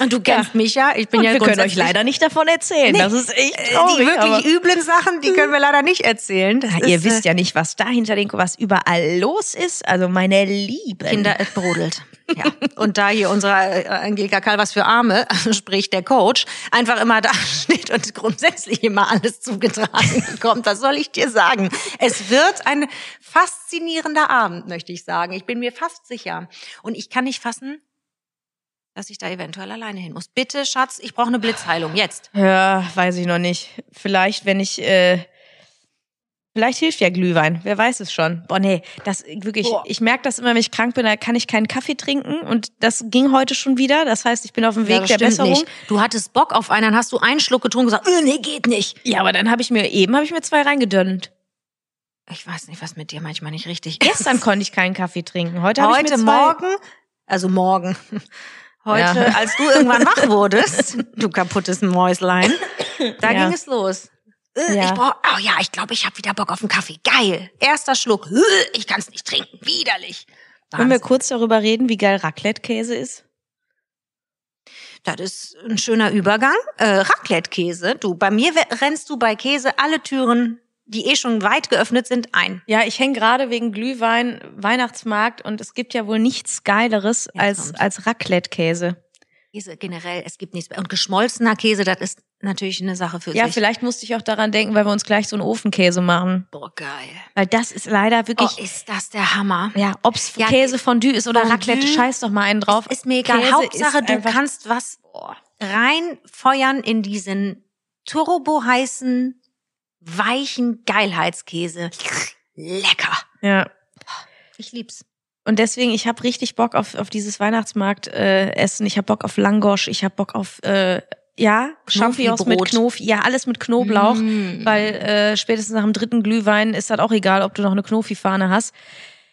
und du kennst mich ja. Ich bin Und ja wir können euch leider nicht davon erzählen. Nee, das ist echt Äh, traurig. die wirklich üblen Sachen, die können wir leider nicht erzählen. Ja, ihr ist, wisst äh, ja nicht, was da hinter den, was überall los ist. Also meine Lieben. Kinder, es brodelt. Ja. Und da hier unsere äh, Angelika Kall was für Arme, sprich der Coach, einfach immer da steht und grundsätzlich immer alles zugetragen bekommt, was soll ich dir sagen? Es wird ein faszinierender Abend, möchte ich sagen. Ich bin mir fast sicher. Und ich kann nicht fassen, dass ich da eventuell alleine hin muss. Bitte, Schatz, ich brauche eine Blitzheilung. Jetzt. Ja, weiß ich noch nicht. Vielleicht, wenn ich, äh, vielleicht hilft ja Glühwein. Wer weiß es schon. Boah, nee, das wirklich, Boah. ich merke das immer, wenn ich krank bin, da kann ich keinen Kaffee trinken und das ging heute schon wieder. Das heißt, ich bin auf dem Weg das der Besserung. Nicht. Du hattest Bock auf einen, dann hast du einen Schluck getrunken und gesagt, äh, nee, geht nicht. Ja, aber dann habe ich mir, eben habe ich mir zwei reingedönnt. Ich weiß nicht, was mit dir manchmal nicht richtig ist. Gestern konnte ich keinen Kaffee trinken. Heute, habe ich Heute mir zwei, Morgen, also morgen, heute, Ja. als du irgendwann wach wurdest, du kaputtes Mäuslein, da Ja. ging es los. Äh, Ja. Ich brauch, oh ja, ich glaube, ich habe wieder Bock auf einen Kaffee. Geil. Erster Schluck. Ich kann es nicht trinken. Widerlich. Können wir Wahnsinn. kurz darüber reden, wie geil Raclette-Käse ist? Das ist ein schöner Übergang. Äh, Raclette-Käse. Du, bei mir rennst du bei Käse alle Türen, die eh schon weit geöffnet sind, ein. Ja, ich hänge gerade wegen Glühwein, Weihnachtsmarkt und es gibt ja wohl nichts Geileres Jetzt als, als Raclette-Käse. Käse generell, es gibt nichts mehr. Und geschmolzener Käse, das ist natürlich eine Sache für Ja, sich. vielleicht musste ich auch daran denken, weil wir uns gleich so einen Ofenkäse machen. Boah, geil. Weil das ist leider Oh, wirklich, ist das der Hammer. ja, ob's Ja, Käsefondue ist oder Fondue. Raclette, scheiß doch mal einen drauf. Ist mir egal. Käse Hauptsache, ist du kannst was reinfeuern in diesen turboheißen, weichen Geilheitskäse. Lecker. Ja. Ich lieb's. Und deswegen, ich habe richtig Bock auf, auf dieses Weihnachtsmarkt-Essen. Äh, Essen. ich habe Bock auf Langosch, ich habe Bock auf, äh, ja, Champignons mit. Knofi, ja, alles mit Knoblauch. Mm. Weil äh, spätestens nach dem dritten Glühwein ist das auch egal, ob du noch eine Knofi-Fahne hast.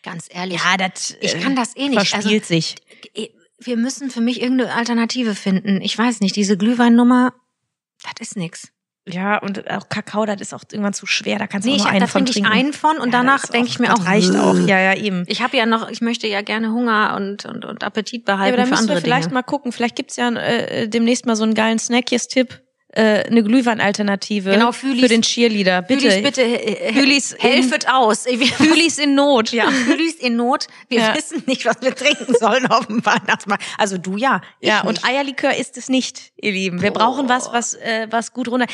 Ganz ehrlich. Ja, das Ich kann das eh nicht. verspielt sich. Also, wir müssen für mich irgendeine Alternative finden. Ich weiß nicht, diese Glühweinnummer, das ist nix. Ja, und auch Kakao, das ist auch irgendwann zu schwer, da kannst du Nee, auch ich, nur einen da von trinke ich trinken. einen von und Ja, danach denke ich mir das auch, reicht auch. Ja, ja, eben. Ich habe ja noch, ich möchte ja gerne Hunger und, und, und Appetit Ja, behalten aber da müssen wir vielleicht Dinge. mal gucken. Vielleicht gibt's ja äh, demnächst mal so einen geilen Snackjes-Tipp. Äh, eine Glühwein-Alternative Genau, Fühlis- für den Cheerleader. Bitte. Fühlis, bitte, Fülis in- helfet aus. Fülis in Not. Ja, Fülis in Not. Wir Ja. wissen nicht, was wir trinken sollen auf dem Weihnachtsmarkt. Also du ja. Ja, und nicht. Eierlikör ist es nicht, ihr Lieben. Wir Boah. brauchen was, was, äh, was gut runter.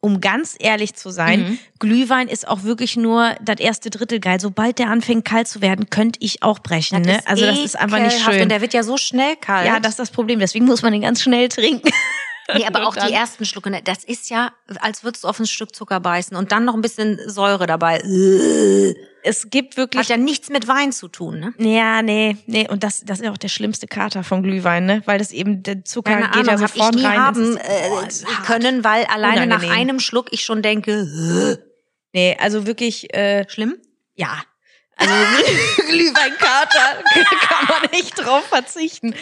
Um ganz ehrlich zu sein, Mhm. Glühwein ist auch wirklich nur das erste Drittel geil. Sobald der anfängt kalt zu werden, könnte ich auch brechen. Das ne? also das ist einfach nicht schön. Und der wird ja so schnell kalt. Ja, das ist das Problem. Deswegen muss man den ganz schnell trinken. Nee, aber auch die ersten Schlucke, ne, das ist ja, als würdest du auf ein Stück Zucker beißen und dann noch ein bisschen Säure dabei. Äh, Es gibt wirklich Hat ja nichts mit Wein zu tun, ne? Ja, nee, nee, und das, das ist ja auch der schlimmste Kater vom Glühwein, ne? Weil das eben, der Zucker Keine geht Ahnung, ja hab ich sofort nie rein. haben ist- hart. können, weil alleine nach Unangenehm. einem Schluck ich schon denke, äh, Nee, also wirklich, äh, schlimm. ja. Also Glühweinkater kann man nicht drauf verzichten.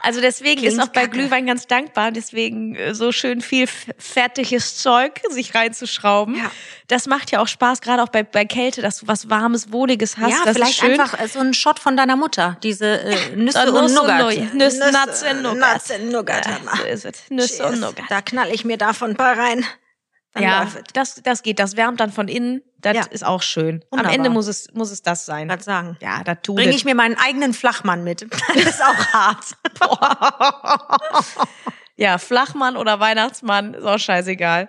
Also deswegen Klingt ist auch bei. Glühwein ganz dankbar, deswegen äh, so schön viel fertiges Zeug sich reinzuschrauben. Ja. Das macht ja auch Spaß, gerade auch bei, bei Kälte, dass du was warmes, wohliges hast. ja, das vielleicht ist schön. einfach äh, so ein Shot von deiner Mutter, diese äh, Nüsse und und Nougat. Neu- Nüsse, Nuts and Nougat. Nuts and Nougat. Ja, so ist es. Nüsse und Nougat. Da knall ich mir davon ein paar rein. Dann ja, das, das geht. Das wärmt dann von innen. Das Ja. ist auch schön. Wunderbar. Am Ende muss es, muss es das sein. Was sagen? Ja, da tut Bringe ich mir meinen eigenen Flachmann mit. Das ist auch hart. Ja, Flachmann oder Weihnachtsmann, ist auch scheißeegal.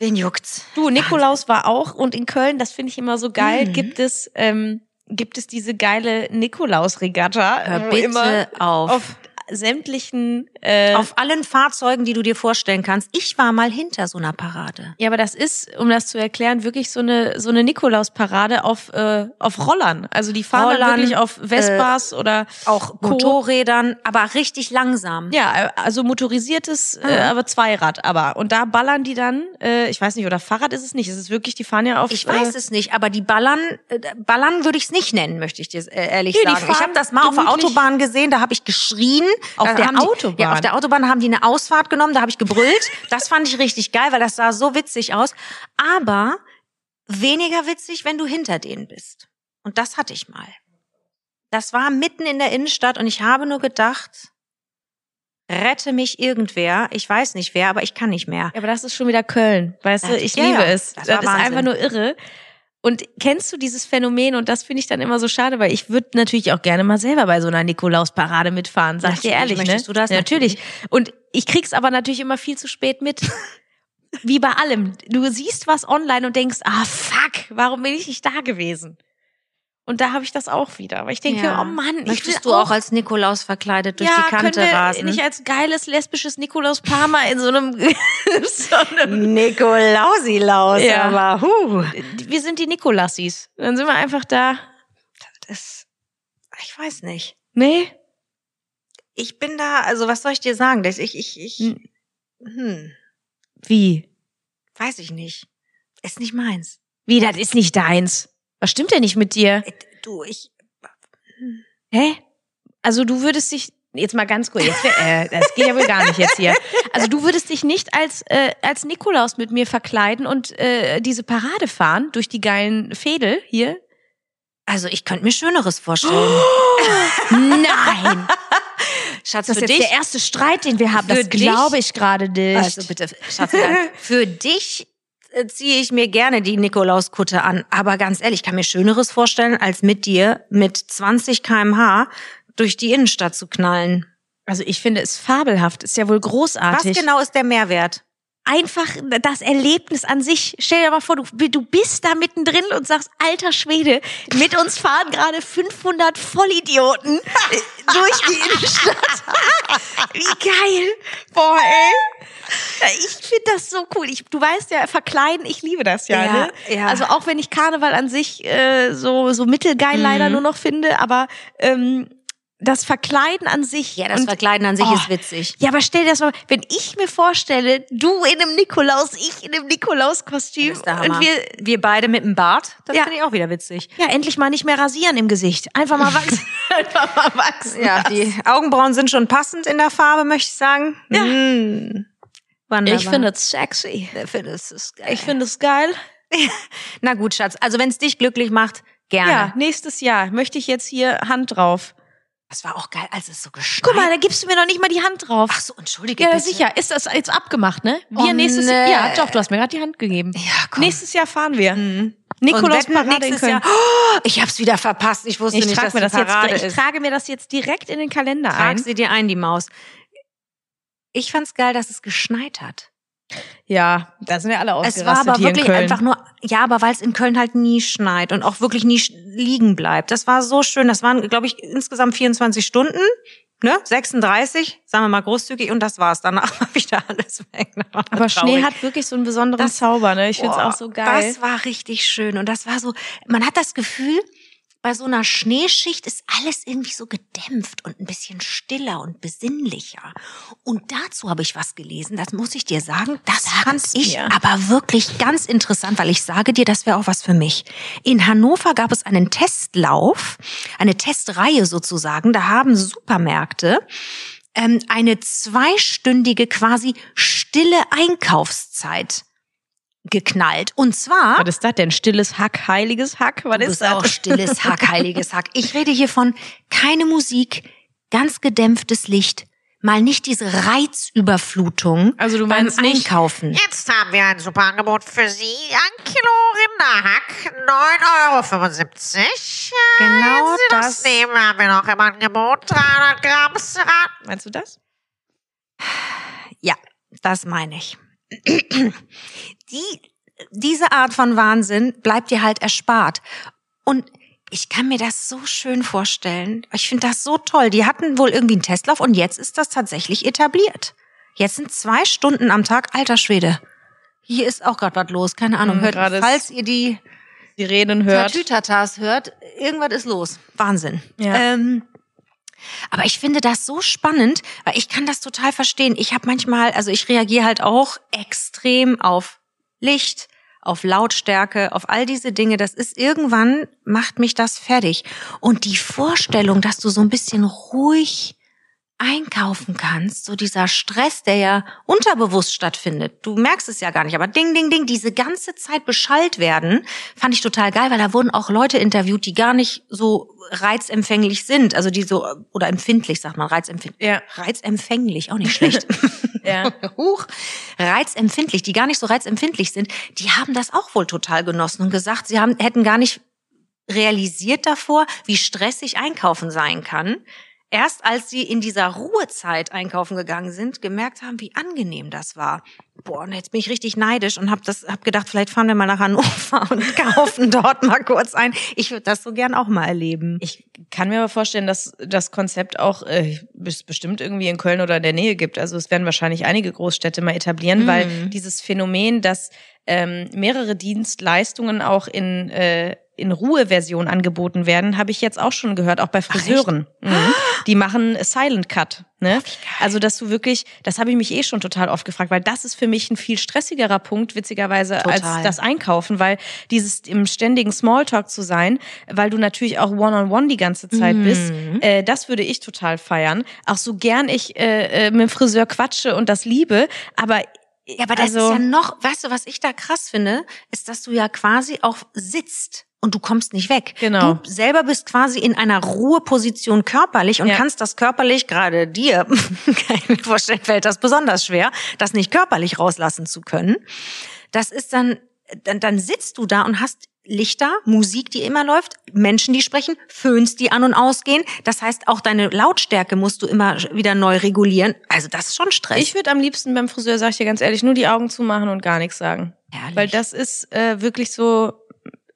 Wen juckt's? Du, Nikolaus war auch und in Köln, das finde ich immer so geil, Mhm. gibt es, ähm, gibt es diese geile Nikolaus-Regatta. Hör bitte immer auf. auf sämtlichen, äh, Auf allen Fahrzeugen, die du dir vorstellen kannst. Ich war mal hinter so einer Parade. ja, aber das ist, um das zu erklären, wirklich so eine, so eine Nikolaus-Parade auf, äh, auf Rollern. Also die fahren dann Rollern, wirklich auf Vespas oder Auch Co. Motorrädern, aber richtig langsam. Ja, also motorisiertes, äh, aber Zweirad, aber. Und da ballern die dann, äh, ich weiß nicht, oder Fahrrad ist es nicht. Es ist wirklich, die fahren ja auf. Ich weiß äh, es nicht, aber die ballern, äh, ballern würde ich es nicht nennen, möchte ich dir äh, ehrlich Nee, sagen. Ich habe das mal auf der Autobahn gesehen, da habe ich geschrien. Auf Da der die, Autobahn? Ja, auf der Autobahn haben die eine Ausfahrt genommen, da habe ich gebrüllt. Das fand ich richtig geil, weil das sah so witzig aus. Aber weniger witzig, wenn du hinter denen bist. Und das hatte ich mal. Das war mitten in der Innenstadt und ich habe nur gedacht, rette mich irgendwer. Ich weiß nicht wer, aber ich kann nicht mehr. Ja, aber das ist schon wieder Köln, weißt du? Das- Ich ja, liebe es. das Das, ist einfach nur irre. Und kennst du dieses Phänomen? Und das finde ich dann immer so schade, weil ich würde natürlich auch gerne mal selber bei so einer Nikolausparade mitfahren, sag ich dir ehrlich, ne? du das, natürlich. Und ich krieg's aber natürlich immer viel zu spät mit. Wie bei allem. Du siehst was online und denkst, ah fuck, warum bin ich nicht da gewesen? Und da habe ich das auch wieder. Aber ich denke, Ja. oh Mann, ich Möchtest will du auch als Nikolaus verkleidet durch ja, die Kante wir rasen? nicht als geiles lesbisches Nikolaus Parma in so einem, so einem Nikolausilaus, Ja. aber huh. wir sind die Nikolassis. Dann sind wir einfach da. Das, ich weiß nicht. Nee? Ich bin da, also was soll ich dir sagen? Das, ich, ich, ich, Hm. hm, Wie? weiß ich nicht. Ist nicht meins. Wie, das ist nicht deins. Was stimmt denn nicht mit dir? Äh, Du, ich, Hä? Also du würdest dich, jetzt mal ganz kurz, jetzt, äh, das geht ja wohl gar nicht jetzt hier. Also du würdest dich nicht als, äh, als Nikolaus mit mir verkleiden und äh, diese Parade fahren durch die geilen Fädel hier? also ich könnte mir Schöneres vorstellen. Nein! Schatz, Das ist jetzt dich, der erste Streit, den wir haben. Für Das dich- glaube ich gerade nicht. also bitte, Schatz, für dich ziehe ich mir gerne die Nikolauskutte an. Aber ganz ehrlich, ich kann mir Schöneres vorstellen, als mit dir mit 20 kmh durch die Innenstadt zu knallen. Also ich finde es fabelhaft, ist ja wohl Was großartig. genau ist der Mehrwert? Einfach das Erlebnis an sich. Stell dir mal vor, du, du bist da mittendrin und sagst, alter Schwede, mit uns fahren gerade 500 Vollidioten durch die Innenstadt. Wie geil. Boah, ey. Ich finde das so cool. Ich, du weißt ja, verkleiden, ich liebe das ja. Ja, ne? ja. Also auch wenn ich Karneval an sich äh, so, so mittelgeil Mhm. leider nur noch finde, aber ähm, das Verkleiden an sich. Ja, das und- Verkleiden an sich Oh, ist witzig. ja, aber stell dir das mal, wenn ich mir vorstelle, du in einem Nikolaus, ich in einem Nikolaus-Kostüm Das und wir, wir beide mit dem Bart, das Ja. finde ich auch wieder witzig. ja, endlich mal nicht mehr rasieren im Gesicht. Einfach mal wachsen. Einfach mal wachsen. Ja, lassen. die Augenbrauen sind schon passend in der Farbe, möchte ich sagen. Ja. Mm. Wunderbar. Ich finde es sexy. ich finde es geil. Ich finde es geil. Na gut, Schatz. Also wenn es dich glücklich macht, gerne. Ja, nächstes Jahr möchte ich jetzt hier Hand drauf. Das war auch geil, als es so geschneit. Guck mal, da gibst du mir noch nicht mal die Hand drauf. Ach so, entschuldige ja, bitte. sicher. Ist das jetzt abgemacht, ne? Wir Oh, nächstes. Jahr. Ja, doch, du hast mir gerade die Hand gegeben. Ja, komm. Nächstes Jahr fahren wir. Mhm. Und Nikolaus Parade in nächstes Köln. Jahr. Oh, ich hab's wieder verpasst. Ich wusste Ich nicht, dass mir das jetzt, Parade ich ist. trage mir das jetzt direkt in den Kalender Trag ein. sie dir ein, die Maus. Ich fand's geil, dass es geschneit hat. Ja, da sind ja alle Es ausgerastet war aber wirklich einfach nur, ja, aber weil es in Köln halt nie schneit und auch wirklich nie liegen bleibt. Das war so schön. Das waren, glaube ich, insgesamt 24 Stunden, ne? 36, sagen wir mal großzügig, und das war's. Danach war wieder alles weg. Aber. Schnee hat wirklich so einen besonderen Das- Zauber, ne? Ich find's Boah, auch so geil. Das war richtig schön. Und das war so, man hat das Gefühl, bei so einer Schneeschicht ist alles irgendwie so gedämpft und ein bisschen stiller und besinnlicher. Und dazu habe ich was gelesen, das muss ich dir sagen, das fand ich mir. aber wirklich ganz interessant, weil ich sage dir, das wäre auch was für mich. In Hannover gab es einen Testlauf, eine Testreihe sozusagen, da haben Supermärkte ähm, eine zweistündige quasi stille Einkaufszeit geknallt. Und zwar Was ist das denn? Stilles Hack, heiliges Hack? Was Du ist das? auch stilles Hack, heiliges Hack. Ich rede hier von keine Musik, ganz gedämpftes Licht, mal nicht diese Reizüberflutung Also du beim meinst nicht- Einkaufen. Jetzt haben wir ein super Angebot für Sie. Ein Kilo Rinderhack, 9,75 Euro. Genau Wenn Sie das, das. nehmen, haben wir noch im Angebot 300 Gramm. Meinst du das? Ja, das meine ich. Die, diese Art von Wahnsinn bleibt dir halt erspart. Und ich kann mir das so schön vorstellen. Ich finde das so toll. Die hatten wohl irgendwie einen Testlauf und jetzt ist das tatsächlich etabliert. Jetzt sind zwei Stunden am Tag, alter Schwede. Hier ist auch gerade was los, keine Ahnung. Hm, Hört, falls ihr die Die Reden hört. Tatütatas hört, irgendwas ist los. Wahnsinn. Ja. Ähm, aber ich finde das so spannend, weil ich kann das total verstehen. Ich habe manchmal, also ich reagiere halt auch extrem auf Licht, auf Lautstärke, auf all diese Dinge. Das ist irgendwann macht mich das fertig. Und die Vorstellung, dass du so ein bisschen ruhig einkaufen kannst, so dieser Stress, der ja unterbewusst stattfindet. Du merkst es ja gar nicht, aber ding, ding, ding, diese ganze Zeit beschallt werden, fand ich total geil, weil da wurden auch Leute interviewt, die gar nicht so reizempfänglich sind, also die so, oder empfindlich, sagt man, reizempfindlich. Ja. Reizempfänglich, auch nicht schlecht. Ja. Huch, reizempfindlich, die gar nicht so reizempfindlich sind, die haben das auch wohl total genossen und gesagt, sie haben, hätten gar nicht realisiert davor, wie stressig einkaufen sein kann. Erst als sie in dieser Ruhezeit einkaufen gegangen sind, gemerkt haben, wie angenehm das war. Boah, und jetzt bin ich richtig neidisch und habe das hab gedacht, vielleicht fahren wir mal nach Hannover und kaufen dort mal kurz ein. Ich würde das so gern auch mal erleben. Ich kann mir aber vorstellen, dass das Konzept auch äh, es bestimmt irgendwie in Köln oder in der Nähe gibt. Also es werden wahrscheinlich einige Großstädte mal etablieren, Mhm. weil dieses Phänomen, dass ähm, mehrere Dienstleistungen auch in äh, in Ruheversion angeboten werden, habe ich jetzt auch schon gehört, auch bei Friseuren. Mhm. Die machen Silent Cut. Ne? Also, dass du wirklich, das habe ich mich eh schon total oft gefragt, weil das ist für mich ein viel stressigerer Punkt, witzigerweise, Total. als das Einkaufen, weil dieses im ständigen Smalltalk zu sein, weil du natürlich auch One-on-One die ganze Zeit bist, äh, das würde ich total feiern. Auch so gern ich äh, äh, mit dem Friseur quatsche und das liebe, aber Ja, aber das also, ist ja noch, weißt du, was ich da krass finde, ist, dass du ja quasi auch sitzt und du kommst nicht weg. Genau. Du selber bist quasi in einer Ruheposition körperlich und Ja. kannst das körperlich, gerade dir, kann ich mir vorstellen, fällt das besonders schwer, das nicht körperlich rauslassen zu können. Das ist dann, dann, dann sitzt du da und hast Lichter, Musik, die immer läuft, Menschen, die sprechen, Föhns, die an und ausgehen. Das heißt, auch deine Lautstärke musst du immer wieder neu regulieren. Also das ist schon Stress. ich würde am liebsten beim Friseur, sag ich dir ganz ehrlich, nur die Augen zumachen und gar nichts sagen. Herrlich. Weil das ist äh, wirklich so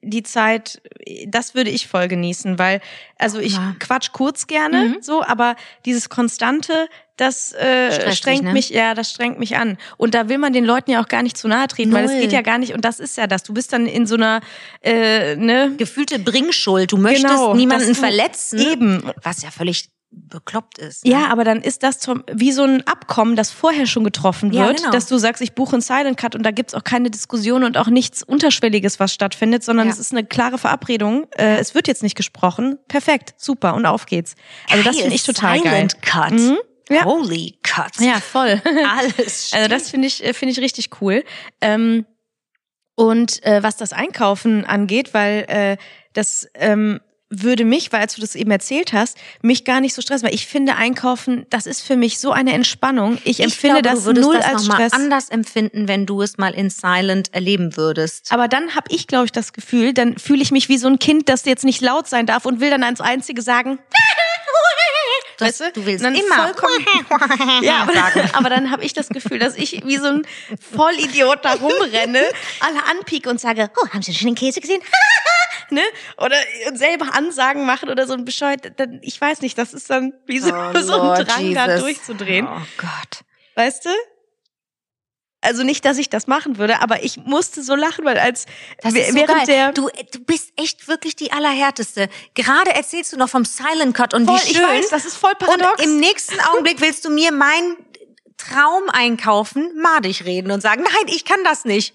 die Zeit, das würde ich voll genießen, weil, also ich Ja. quatsch kurz gerne, Mhm. so, aber dieses Konstante, das äh, Stresst dich, strengt ne? mich, ja, das strengt mich an. Und da will man den Leuten ja auch gar nicht zu nahe treten, weil es Null. geht ja gar nicht, und das ist ja das. Du bist dann in so einer, äh, ne, gefühlte Bringschuld. Du möchtest Genau, niemanden du- verletzen. eben. Was ja völlig bekloppt ist. ne? Ja, aber dann ist das zum, wie so ein Abkommen, das vorher schon getroffen Ja, wird, genau. dass du sagst, ich buche einen Silent Cut und da gibt's auch keine Diskussion und auch nichts Unterschwelliges, was stattfindet, sondern Ja. es ist eine klare Verabredung. Äh, es wird jetzt nicht gesprochen. Perfekt, super und auf geht's. Also das Geil, finde ich total Silent Cut. Mhm. Ja. Holy Cut. geil. Ja, voll. Alles Also das finde ich, äh, finde ich richtig cool. Ähm, und äh, was das Einkaufen angeht, weil äh, das ähm, würde mich, weil als du das eben erzählt hast, mich gar nicht so stressen, weil ich finde Einkaufen, das ist für mich so eine Entspannung. Ich, ich empfinde glaube, das du würdest null das als noch Stress. mal anders empfinden, wenn du es mal in Silent erleben würdest. Aber dann habe ich, glaube ich, das Gefühl, dann fühle ich mich wie so ein Kind, das jetzt nicht laut sein darf und will dann ans Einzige sagen, weißt du? du willst dann immer vollkommen, ja, aber, aber dann habe ich das Gefühl, dass ich wie so ein Vollidiot da rumrenne, alle anpieke und sage, oh, haben Sie schon den Käse gesehen? ne? Oder selber Ansagen machen oder so ein Bescheid. Dann, ich weiß nicht, das ist dann wie so, Oh, so ein Drang, da Jesus. durchzudrehen. Oh Gott. Weißt du? Also nicht, dass ich das machen würde, aber ich musste so lachen, weil als Das während ist so geil. der du, du bist echt wirklich die Allerhärteste. Gerade erzählst du noch vom Silent Cut und Voll, wie ich schön. weiß, das ist voll paradox. Und im nächsten Augenblick willst du mir mein Traum einkaufen, madig reden und sagen, nein, ich kann das nicht.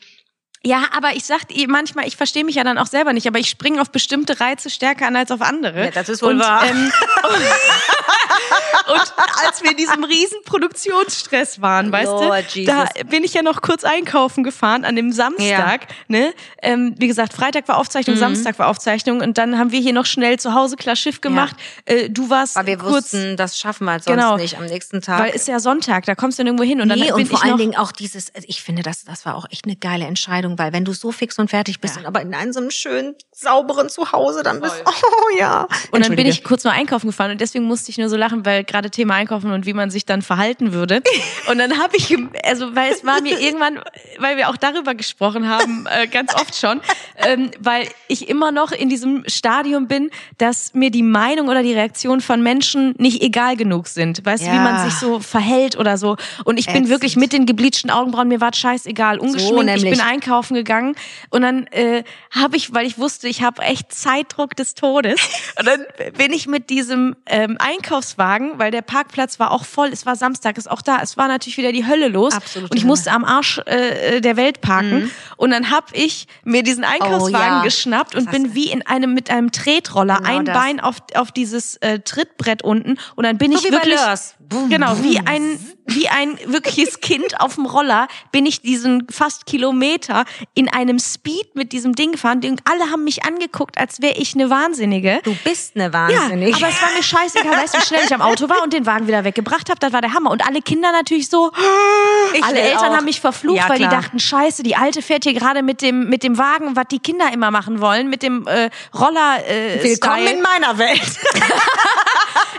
Ja, aber ich sag manchmal, ich verstehe mich ja dann auch selber nicht, aber ich springe auf bestimmte Reize stärker an als auf andere. Ja, das ist wohl und, wahr. Ähm, und, und als wir in diesem riesen Produktionsstress waren, weißt Lord du, Jesus. da bin ich ja noch kurz einkaufen gefahren an dem Samstag. Ne? Ähm, wie gesagt, Freitag war Mhm. Aufzeichnung, Samstag war Aufzeichnung und dann haben wir hier noch schnell zu Hause klar Schiff gemacht. Äh, du warst Weil wir kurz, wussten, das schaffen wir halt sonst Genau. nicht am nächsten Tag. weil ist ja Sonntag, da kommst du dann irgendwo hin und dann nee, bin und vor ich allen Dingen auch dieses, also ich finde, das, das war auch echt eine geile Entscheidung, weil wenn du so fix und fertig bist und aber in einem so einem schönen, sauberen Zuhause dann bist, oh ja. Und dann bin ich kurz nur einkaufen gefahren und deswegen musste ich nur so lachen, weil gerade Thema Einkaufen und wie man sich dann verhalten würde. Und dann habe ich, also weil es war mir irgendwann, weil wir auch darüber gesprochen haben, äh, ganz oft schon, ähm, weil ich immer noch in diesem Stadium bin, dass mir die Meinung oder die Reaktion von Menschen nicht egal genug sind. Weißt du, wie Ja. man sich so verhält oder so. Und ich bin Ätzend. wirklich mit den gebleachten Augenbrauen, mir war scheißegal, ungeschminkt, ich nämlich. bin einkaufen gegangen. Und dann äh, habe ich, weil ich wusste, ich habe echt Zeitdruck des Todes. Und dann bin ich mit diesem ähm, Einkaufswagen, weil der Parkplatz war auch voll, es war Samstag, ist auch da, es war natürlich wieder die Hölle los. Absolute und ich musste am Arsch äh, der Welt parken. Und dann habe ich mir diesen Einkaufswagen Oh ja. geschnappt und bin wie in einem mit einem Tretroller Genau ein das. Bein auf auf dieses äh, Trittbrett unten. Und dann bin So ich wirklich Lörs. Genau wie ein wie ein wirkliches Kind auf dem Roller bin ich diesen fast Kilometer in einem Speed mit diesem Ding gefahren und alle haben mich angeguckt, als wäre ich eine Wahnsinnige. Du bist eine Ja, Wahnsinnige. aber es war mir scheißegal, weißt du, wie schnell ich am Auto war und den Wagen wieder weggebracht habe. Das war der Hammer. Und alle Kinder natürlich so, Ich alle Eltern auch. haben mich verflucht, Ja, weil die dachten, scheiße, die Alte fährt hier gerade mit dem, mit dem Wagen, was die Kinder immer machen wollen, mit dem äh, Roller äh, Willkommen Style. in meiner Welt.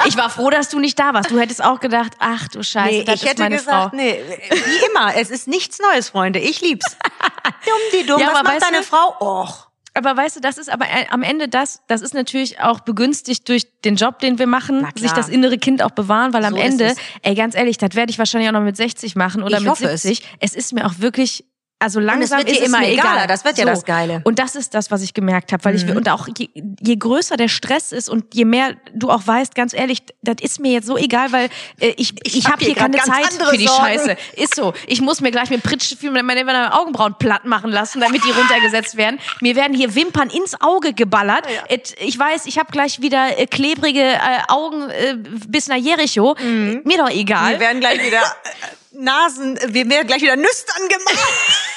Ich war froh, dass du nicht da warst. Du hättest auch gedacht, ach du Scheiße, Nee, das ich ist hätte meine gesagt, Frau. nee, wie immer, es ist nichts Neues, Freunde. Ich lieb's. Dumm die dumm. Ja, Was aber macht deine du- Frau? Och. Aber weißt du, das ist aber äh, am Ende das, das ist natürlich auch begünstigt durch den Job, den wir machen, sich das innere Kind auch bewahren, weil am So Ende, ey, ganz ehrlich, das werde ich wahrscheinlich auch noch mit 60 machen oder Ich mit hoffe es. 70. Es. ist mir auch wirklich, also es langsam wird dir ist es immer mir egaler, egal. das wird ja das Geile. Mhm. Und das ist das, was ich gemerkt habe, weil ich und auch je, je größer der Stress ist und je mehr du auch weißt, ganz ehrlich, das ist mir jetzt so egal, weil äh, ich ich, Ich habe hab hier keine Zeit für die Sorgen. Scheiße. Ist so. Ich muss mir gleich mit Pritschstiefel meine, meine Augenbrauen platt machen lassen, damit die runtergesetzt werden. Mir werden hier Wimpern ins Auge geballert. Et- Ich weiß, ich habe gleich wieder äh, klebrige äh, Augen äh, bis nach Jericho. Mir doch egal. Wir werden gleich wieder Nasen, wir werden gleich wieder Nüstern gemacht.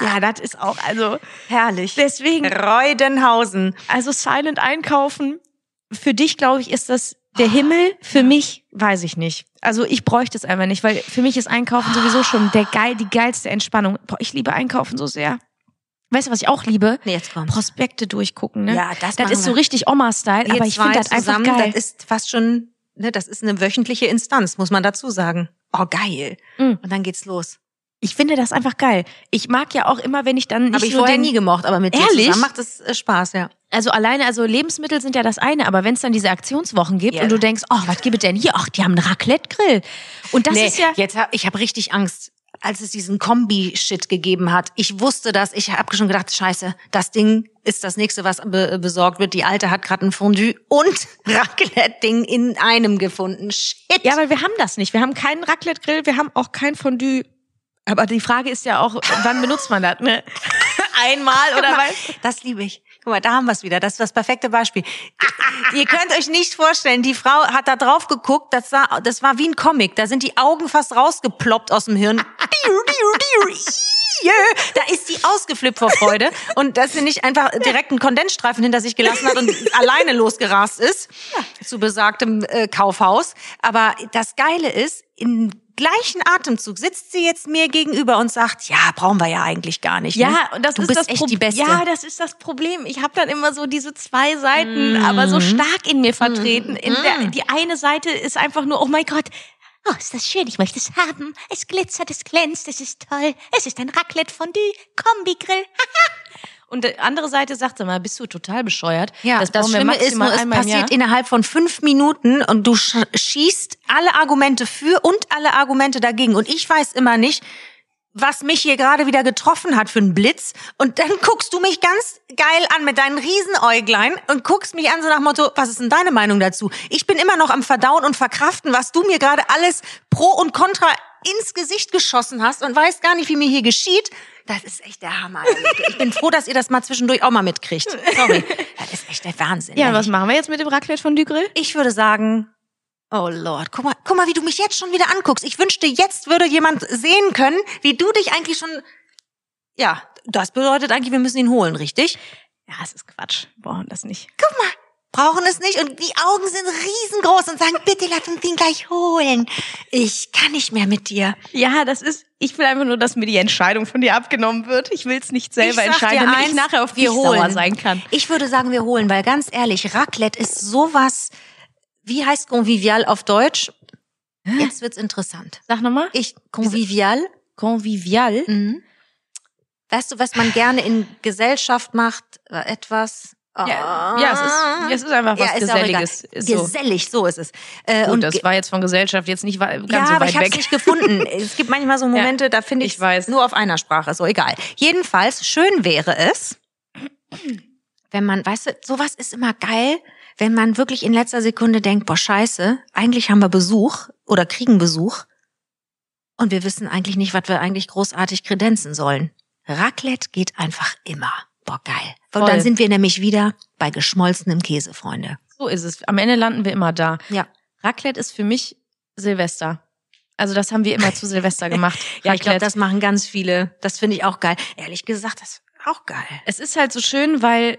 ja, das ist auch also Herrlich. deswegen Reudenhausen. Also silent einkaufen, für dich, glaube ich, ist das der Himmel. Für mich weiß ich nicht. Also ich bräuchte es einfach nicht, weil für mich ist Einkaufen sowieso schon der geil, die geilste Entspannung. Boah, ich liebe Einkaufen so sehr. Weißt du, was ich auch liebe? Nee, jetzt kommt's. Prospekte durchgucken, ne? Ja, das Das ist so richtig Oma-Style, aber ich finde das einfach zusammen, geil. Das ist fast schon, ne, das ist eine wöchentliche Instanz, muss man dazu sagen. Oh, geil. Mm. Und dann geht's los. Ich finde das einfach geil. Ich mag ja auch immer, wenn ich dann nicht Habe ich nur vorher den, nie gemocht, aber mit dir Ehrlich? zusammen macht es äh, Spaß, ja. Also alleine, also Lebensmittel sind ja das eine, aber wenn es dann diese Aktionswochen gibt Ja. und du denkst, oh, was gibt es denn hier? Ach, die haben einen Raclette-Grill. Und das nee, ist ja, jetzt hab, ich habe richtig Angst, als es diesen Kombi-Shit gegeben hat. Ich wusste das, ich habe schon gedacht, scheiße, das Ding ist das nächste, was be besorgt wird. Die Alte hat gerade ein Fondue und Raclette-Ding in einem gefunden. Shit. Ja, weil wir haben das nicht. Wir haben keinen Raclette-Grill, wir haben auch kein Fondue. Aber die Frage ist ja auch, wann benutzt man das? Ne? Einmal oder mal, was? Das liebe ich. Guck mal, da haben wir es wieder. Das ist das perfekte Beispiel. Ihr könnt euch nicht vorstellen, die Frau hat da drauf geguckt, das war, das war wie ein Comic. Da sind die Augen fast rausgeploppt aus dem Hirn. Da ist sie ausgeflippt vor Freude. Und dass sie nicht einfach direkt einen Kondensstreifen hinter sich gelassen hat und alleine losgerast ist zu besagtem äh, Kaufhaus. Aber das Geile ist, in gleichen Atemzug sitzt sie jetzt mir gegenüber und sagt, ja, brauchen wir ja eigentlich gar nicht. ne? Ja, und das du ist bist das echt Pro- die Beste. Ja, das ist das Problem. Ich habe dann immer so diese zwei Seiten, aber so stark in mir vertreten. In der, die eine Seite ist einfach nur, oh mein Gott, Oh, ist das schön, ich möchte es haben. Es glitzert, es glänzt, es ist toll. Es ist ein Raclette Fondue, Kombigrill. und die andere Seite sagt, sag mal, bist du total bescheuert? Ja, das, wir Schlimme ist nur, es passiert innerhalb von fünf Minuten und du sch schießt alle Argumente für und alle Argumente dagegen. Und ich weiß immer nicht, was mich hier gerade wieder getroffen hat für einen Blitz. Und dann guckst du mich ganz geil an mit deinen Riesenäuglein und guckst mich an so nach Motto, was ist denn deine Meinung dazu? Ich bin immer noch am Verdauen und Verkraften, was du mir gerade alles pro und contra ins Gesicht geschossen hast und weiß gar nicht, wie mir hier geschieht. Das ist echt der Hammer. Ich bin froh, dass ihr das mal zwischendurch auch mal mitkriegt. Sorry. Das ist echt der Wahnsinn. Ja, ey. was machen wir jetzt mit dem Raclette von Grill? Ich würde sagen, oh Lord, guck mal, guck mal, wie du mich jetzt schon wieder anguckst. Ich wünschte, jetzt würde jemand sehen können, wie du dich eigentlich schon. Ja, das bedeutet eigentlich, wir müssen ihn holen, richtig? Ja, es ist Quatsch. Wir brauchen das nicht. Guck mal, brauchen es nicht und die Augen sind riesengroß und sagen, bitte lass uns ihn gleich holen. Ich kann nicht mehr mit dir. Ja, das ist, ich will einfach nur, dass mir die Entscheidung von dir abgenommen wird. Ich will es nicht selber entscheiden, damit eins, ich nachher auf dich holen. sauer sein kann. Ich würde sagen, wir holen, weil ganz ehrlich, Raclette ist sowas. Wie heißt convivial auf Deutsch? Jetzt wird's interessant. Sag nochmal. Ich convivial. Convivial. Mhm. Weißt du, was man gerne in Gesellschaft macht? Etwas. Ja, ja, es ist, es ist einfach was Ja, ist. Geselliges. Ist so. Gesellig, so ist es. Äh, Gut, und das war jetzt von Gesellschaft jetzt nicht ganz ja, so aber weit ich habe weg. es nicht gefunden. Es gibt manchmal so Momente, da finde ich ich weiß. nur auf einer Sprache, so egal. Jedenfalls schön wäre es, wenn man, weißt du, sowas ist immer geil, wenn man wirklich in letzter Sekunde denkt, boah, scheiße, eigentlich haben wir Besuch oder kriegen Besuch und wir wissen eigentlich nicht, was wir eigentlich großartig kredenzen sollen. Raclette geht einfach immer. Boah, geil. Und Voll. dann sind wir nämlich wieder bei geschmolzenem Käse, Freunde. So ist es. Am Ende landen wir immer da. Ja. Raclette ist für mich Silvester. Also das haben wir immer zu Silvester gemacht. Ja, ich glaube, das machen ganz viele. Das finde ich auch geil. Ehrlich gesagt, das ist auch geil. Es ist halt so schön, weil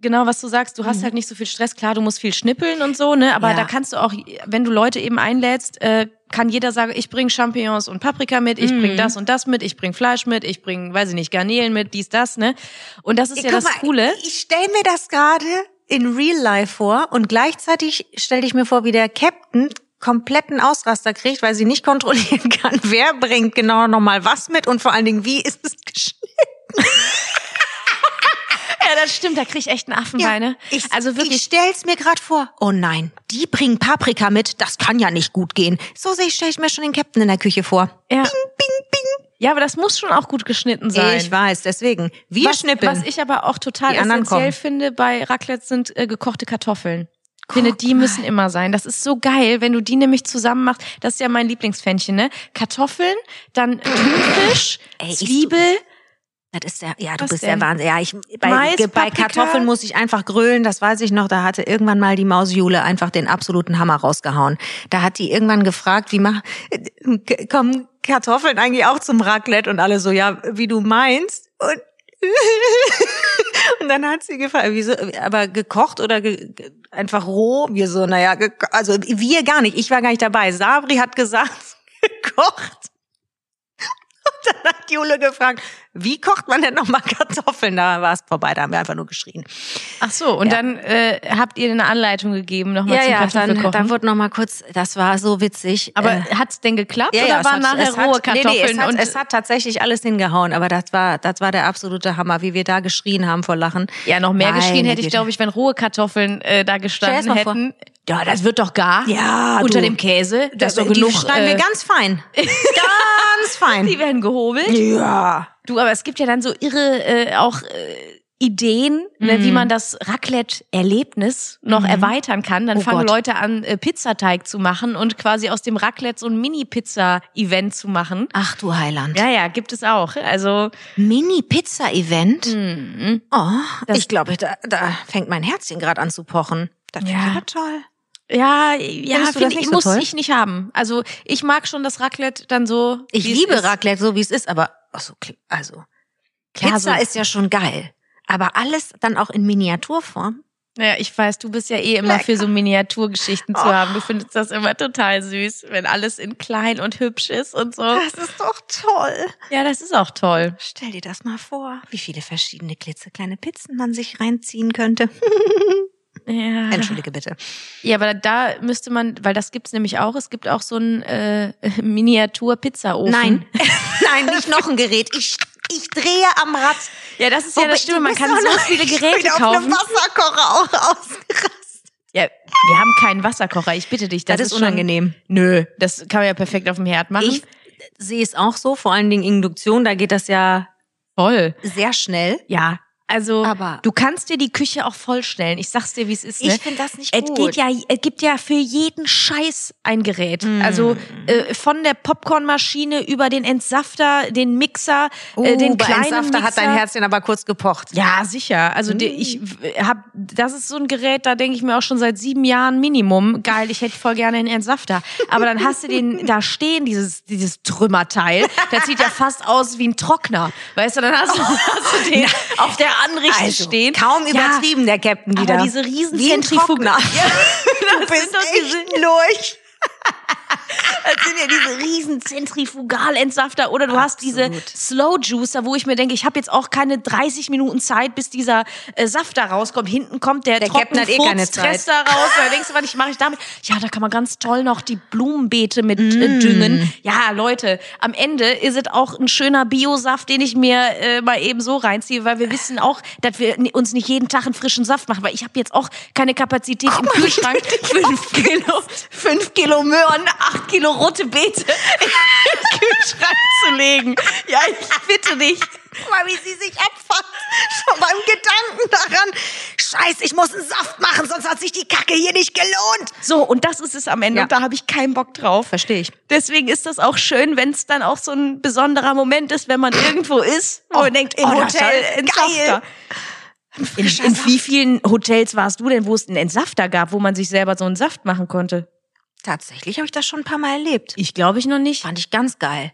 genau was du sagst, du hast Mhm. halt nicht so viel Stress. Klar, du musst viel schnippeln und so, ne? Aber Ja. da kannst du auch, wenn du Leute eben einlädst, äh, kann jeder sagen, ich bring Champignons und Paprika mit, ich Mhm. bring das und das mit, ich bring Fleisch mit, ich bring, weiß ich nicht, Garnelen mit, dies, das, ne? Und das ist ja Guck das mal, Coole. Ich stelle mir das gerade in Real Life vor und gleichzeitig stelle ich mir vor, wie der Captain kompletten Ausraster kriegt, weil sie nicht kontrollieren kann, wer bringt genau nochmal was mit und vor allen Dingen, wie ist es geschnitten. Ja, das stimmt, da krieg ich echt einen Affenbeine. ich, also wirklich, Ich stell's mir gerade vor. Oh nein, die bringen Paprika mit, das kann ja nicht gut gehen. So sehe ich, stell ich mir schon den Captain in der Küche vor. ja. Ja, aber das muss schon auch gut geschnitten sein. Ich weiß, deswegen. Wir was, schnippeln. Was ich aber auch total essentiell kommen. finde bei Raclette sind äh, gekochte Kartoffeln. Ich finde, die müssen immer sein. Das ist so geil, wenn du die nämlich zusammen machst. Das ist ja mein Lieblingsfännchen, ne? Kartoffeln, dann Thunfisch, Zwiebel. Das ist der, ja, du Was bist denn? der Wahnsinn. Ja, ich, bei, Mais, bei Paprika? Kartoffeln muss ich einfach grölen, das weiß ich noch. Da hatte irgendwann mal die Mausjule einfach den absoluten Hammer rausgehauen. Da hat die irgendwann gefragt, wie mach, äh, kommen Kartoffeln eigentlich auch zum Raclette? Und alle so, ja, wie du meinst. Und, und dann hat sie gefragt, wieso, aber gekocht oder ge, einfach roh? Wir so, naja, also wir gar nicht. Ich war gar nicht dabei. Sabri hat gesagt, gekocht. Und dann hat Jule gefragt, wie kocht man denn nochmal Kartoffeln? Da war es vorbei, da haben wir einfach nur geschrien. Ach so, und Ja. dann äh, habt ihr eine Anleitung gegeben nochmal zum dann, Kartoffelkochen. dann wurde nochmal kurz, das war so witzig. aber äh, hat's denn geklappt ja, oder ja, waren hat, nachher es hat, rohe Kartoffeln? Nee, nee, es, hat, und es hat tatsächlich alles hingehauen, aber das war, das war der absolute Hammer, wie wir da geschrien haben vor Lachen. ja, noch mehr Meine geschrien hätte ich, glaube ich, wenn rohe Kartoffeln äh, da gestanden das hätten. Ja, das wird doch gar. Ja, Unter du. dem Käse. Das ist doch die genug. schneiden wir äh, ganz fein. ganz fein. die werden gehobelt. Ja. Du, aber es gibt ja dann so irre äh, auch äh, Ideen, ne, Mhm. wie man das Raclette-Erlebnis noch erweitern kann. Dann Oh fangen Gott. Leute an, äh, Pizzateig zu machen und quasi aus dem Raclette so ein Mini-Pizza-Event zu machen. Ach du Heiland. Ja, ja, gibt es auch. Also, Mini-Pizza-Event? mhm. Oh, ich glaube, da, da fängt mein Herzchen gerade an zu pochen. Das finde Ja. ich aber toll. Ja, ja, finde ich, so muss toll? ich nicht haben. Also, ich mag schon das Raclette dann so. Ich liebe ist. Raclette, so wie es ist, aber ach so, also Klar, Pizza so- ist ja schon geil. Aber alles dann auch in Miniaturform? Naja, ich weiß, du bist ja eh immer für so Miniaturgeschichten zu haben. Du findest das immer total süß, wenn alles in klein und hübsch ist und so. Das ist doch toll. Ja, das ist auch toll. Stell dir das mal vor, wie viele verschiedene klitzekleine Pizzen man sich reinziehen könnte. Ja. Entschuldige bitte. Ja, aber da müsste man, weil das gibt's nämlich auch, es gibt auch so einen äh, Miniatur-Pizzaofen. Nein, nein, nicht noch ein Gerät. Ich, ich drehe am Rad. Ja, das ist ja das Stimme. Man kann so viele Ich Geräte bin auf kaufen. einem Wasserkocher auch ausgerastet. Ja, wir haben keinen Wasserkocher. Ich bitte dich. Das, Das ist schon- unangenehm. Nö, das kann man ja perfekt auf dem Herd machen. Ich sehe es auch so, vor allen Dingen Induktion, da geht das ja voll. sehr schnell. Ja, also Aber- du kannst dir die Küche auch vollstellen. Ich sag's dir, wie es ist. Ne? Ich finde das nicht Es gut. geht ja, es gibt ja für jeden Scheiß ein Gerät. Mm. Also äh, von der Popcornmaschine über den Entsafter, den Mixer, äh, den Uh, bei kleinen Entsafter Mixer. hat dein Herzchen aber kurz gepocht. Ja, sicher. Also die, ich habe, das ist so ein Gerät, da denke ich mir auch schon seit sieben Jahren Minimum. Geil, ich hätte voll gerne einen Entsafter. Aber dann hast du den da stehen, dieses dieses Trümmerteil. Das sieht ja fast aus wie ein Trockner, weißt du? Dann hast du, hast du den auf der Anrichte Also, stehen. kaum Ja, übertrieben, der Captain wieder. aber diese riesen Zentrifugen. Ja, Du bist echt durch. Das sind ja diese riesen Zentrifugalentsafter oder du hast diese Absolut. Slow Juicer, wo ich mir denke, ich habe jetzt auch keine 30 Minuten Zeit, bis dieser äh, Saft da rauskommt. Hinten kommt der, Der Captain hat eh keine. Trottenfurz-Tress da raus. Da denkst du, was ich mache ich damit? Ja, da kann man ganz toll noch die Blumenbeete mit Mm. äh, düngen. Ja, Leute, am Ende ist es auch ein schöner Biosaft, den ich mir äh, mal eben so reinziehe, weil wir wissen auch, dass wir uns nicht jeden Tag einen frischen Saft machen, weil ich habe jetzt auch keine Kapazität im Kühlschrank. Fünf Kilo, fünf Kilo Möhren, acht Kilo rote Beete in den Kühlschrank zu legen. Ja, ich bitte dich. Mal, wie sie sich abfuckt. Schon beim Gedanken daran. Scheiße, ich muss einen Saft machen, sonst hat sich die Kacke hier nicht gelohnt. So, und das ist es am Ende. Ja. Und da habe ich keinen Bock drauf. Verstehe ich. Deswegen ist das auch schön, wenn es dann auch so ein besonderer Moment ist, wenn man irgendwo ist, wo man denkt, im oh, Hotel. Entsafter. In, in wie vielen Hotels warst du denn, wo es einen Entsafter gab, wo man sich selber so einen Saft machen konnte? Tatsächlich habe ich das schon ein paar Mal erlebt. Ich glaube ich noch nicht. Fand ich ganz geil.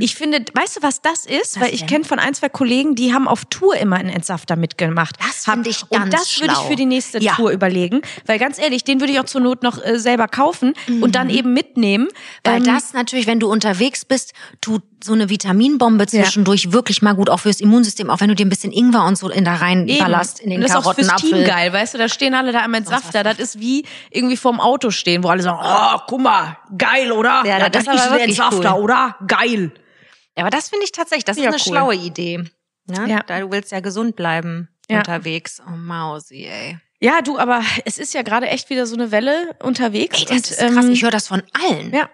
Ich finde, weißt du, was das ist? Was Weil ich kenne von ein, zwei Kollegen, die haben auf Tour immer einen Entsafter mitgemacht. Das Haben- find ich Und ganz das würde ich für die nächste Ja. Tour überlegen. Weil ganz ehrlich, den würde ich auch zur Not noch äh, selber kaufen und dann eben mitnehmen. Weil Ähm, das natürlich, wenn du unterwegs bist, tut so eine Vitaminbombe zwischendurch wirklich mal gut, auch fürs Immunsystem, auch wenn du dir ein bisschen Ingwer und so in da rein Eben. ballerst, in den und das ist auch fürs Team Karottenapfel. geil, weißt du, da stehen alle da am Entsafter. Das ist wie irgendwie vorm Auto stehen, wo alle sagen, oh, guck mal, geil, oder? Ja, das ist aber ein Entsafter, cool. oder? Geil. Ja, aber das finde ich tatsächlich, das ist Ja, eine cool. schlaue Idee. Ne? Ja. Da du willst ja gesund bleiben Ja. unterwegs. Oh Mausi, ey. Ja, du, aber es ist ja gerade echt wieder so eine Welle unterwegs. Ey, das und, ist krass. ähm, ich höre das von allen. Ja.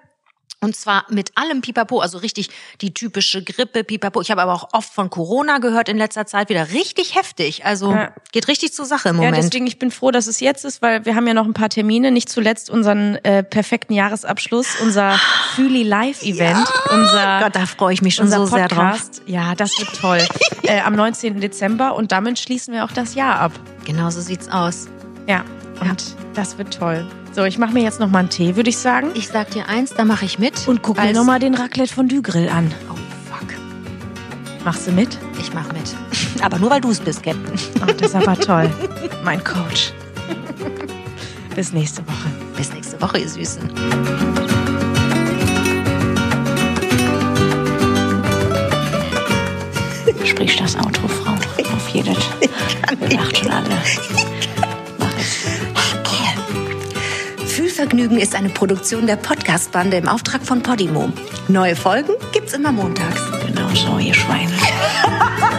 Und zwar mit allem Pipapo, also richtig die typische Grippe, Pipapo. Ich habe aber auch oft von Corona gehört in letzter Zeit wieder richtig heftig. Also Ja. geht richtig zur Sache im Ja, Moment. deswegen, ich bin froh, dass es jetzt ist, weil wir haben ja noch ein paar Termine. Nicht zuletzt unseren äh, perfekten Jahresabschluss, unser Füli Live Event, unser, Gott, da freue ich mich schon so sehr drauf. Ja, das wird toll. äh, am 19. Dezember und damit schließen wir auch das Jahr ab. Genau so sieht's aus. Ja, und das wird toll. So, ich mache mir jetzt noch mal einen Tee, würde ich sagen. Ich sag dir eins, da mache ich mit. Und guck mir noch mal den Raclette Fondue Grill an. Oh, fuck. Machst du mit? Ich mach mit. Aber nur, weil du es bist, Captain. Oh, das ist aber toll. Mein Coach. Bis nächste Woche. Bis nächste Woche, ihr Süßen. Sprich das Outro, Frau. Auf jedes. Wir lacht schon alle. Fühlvergnügen ist eine Produktion der Podcast-Bande im Auftrag von Podimo. Neue Folgen gibt's immer montags. Genau so, ihr Schweine.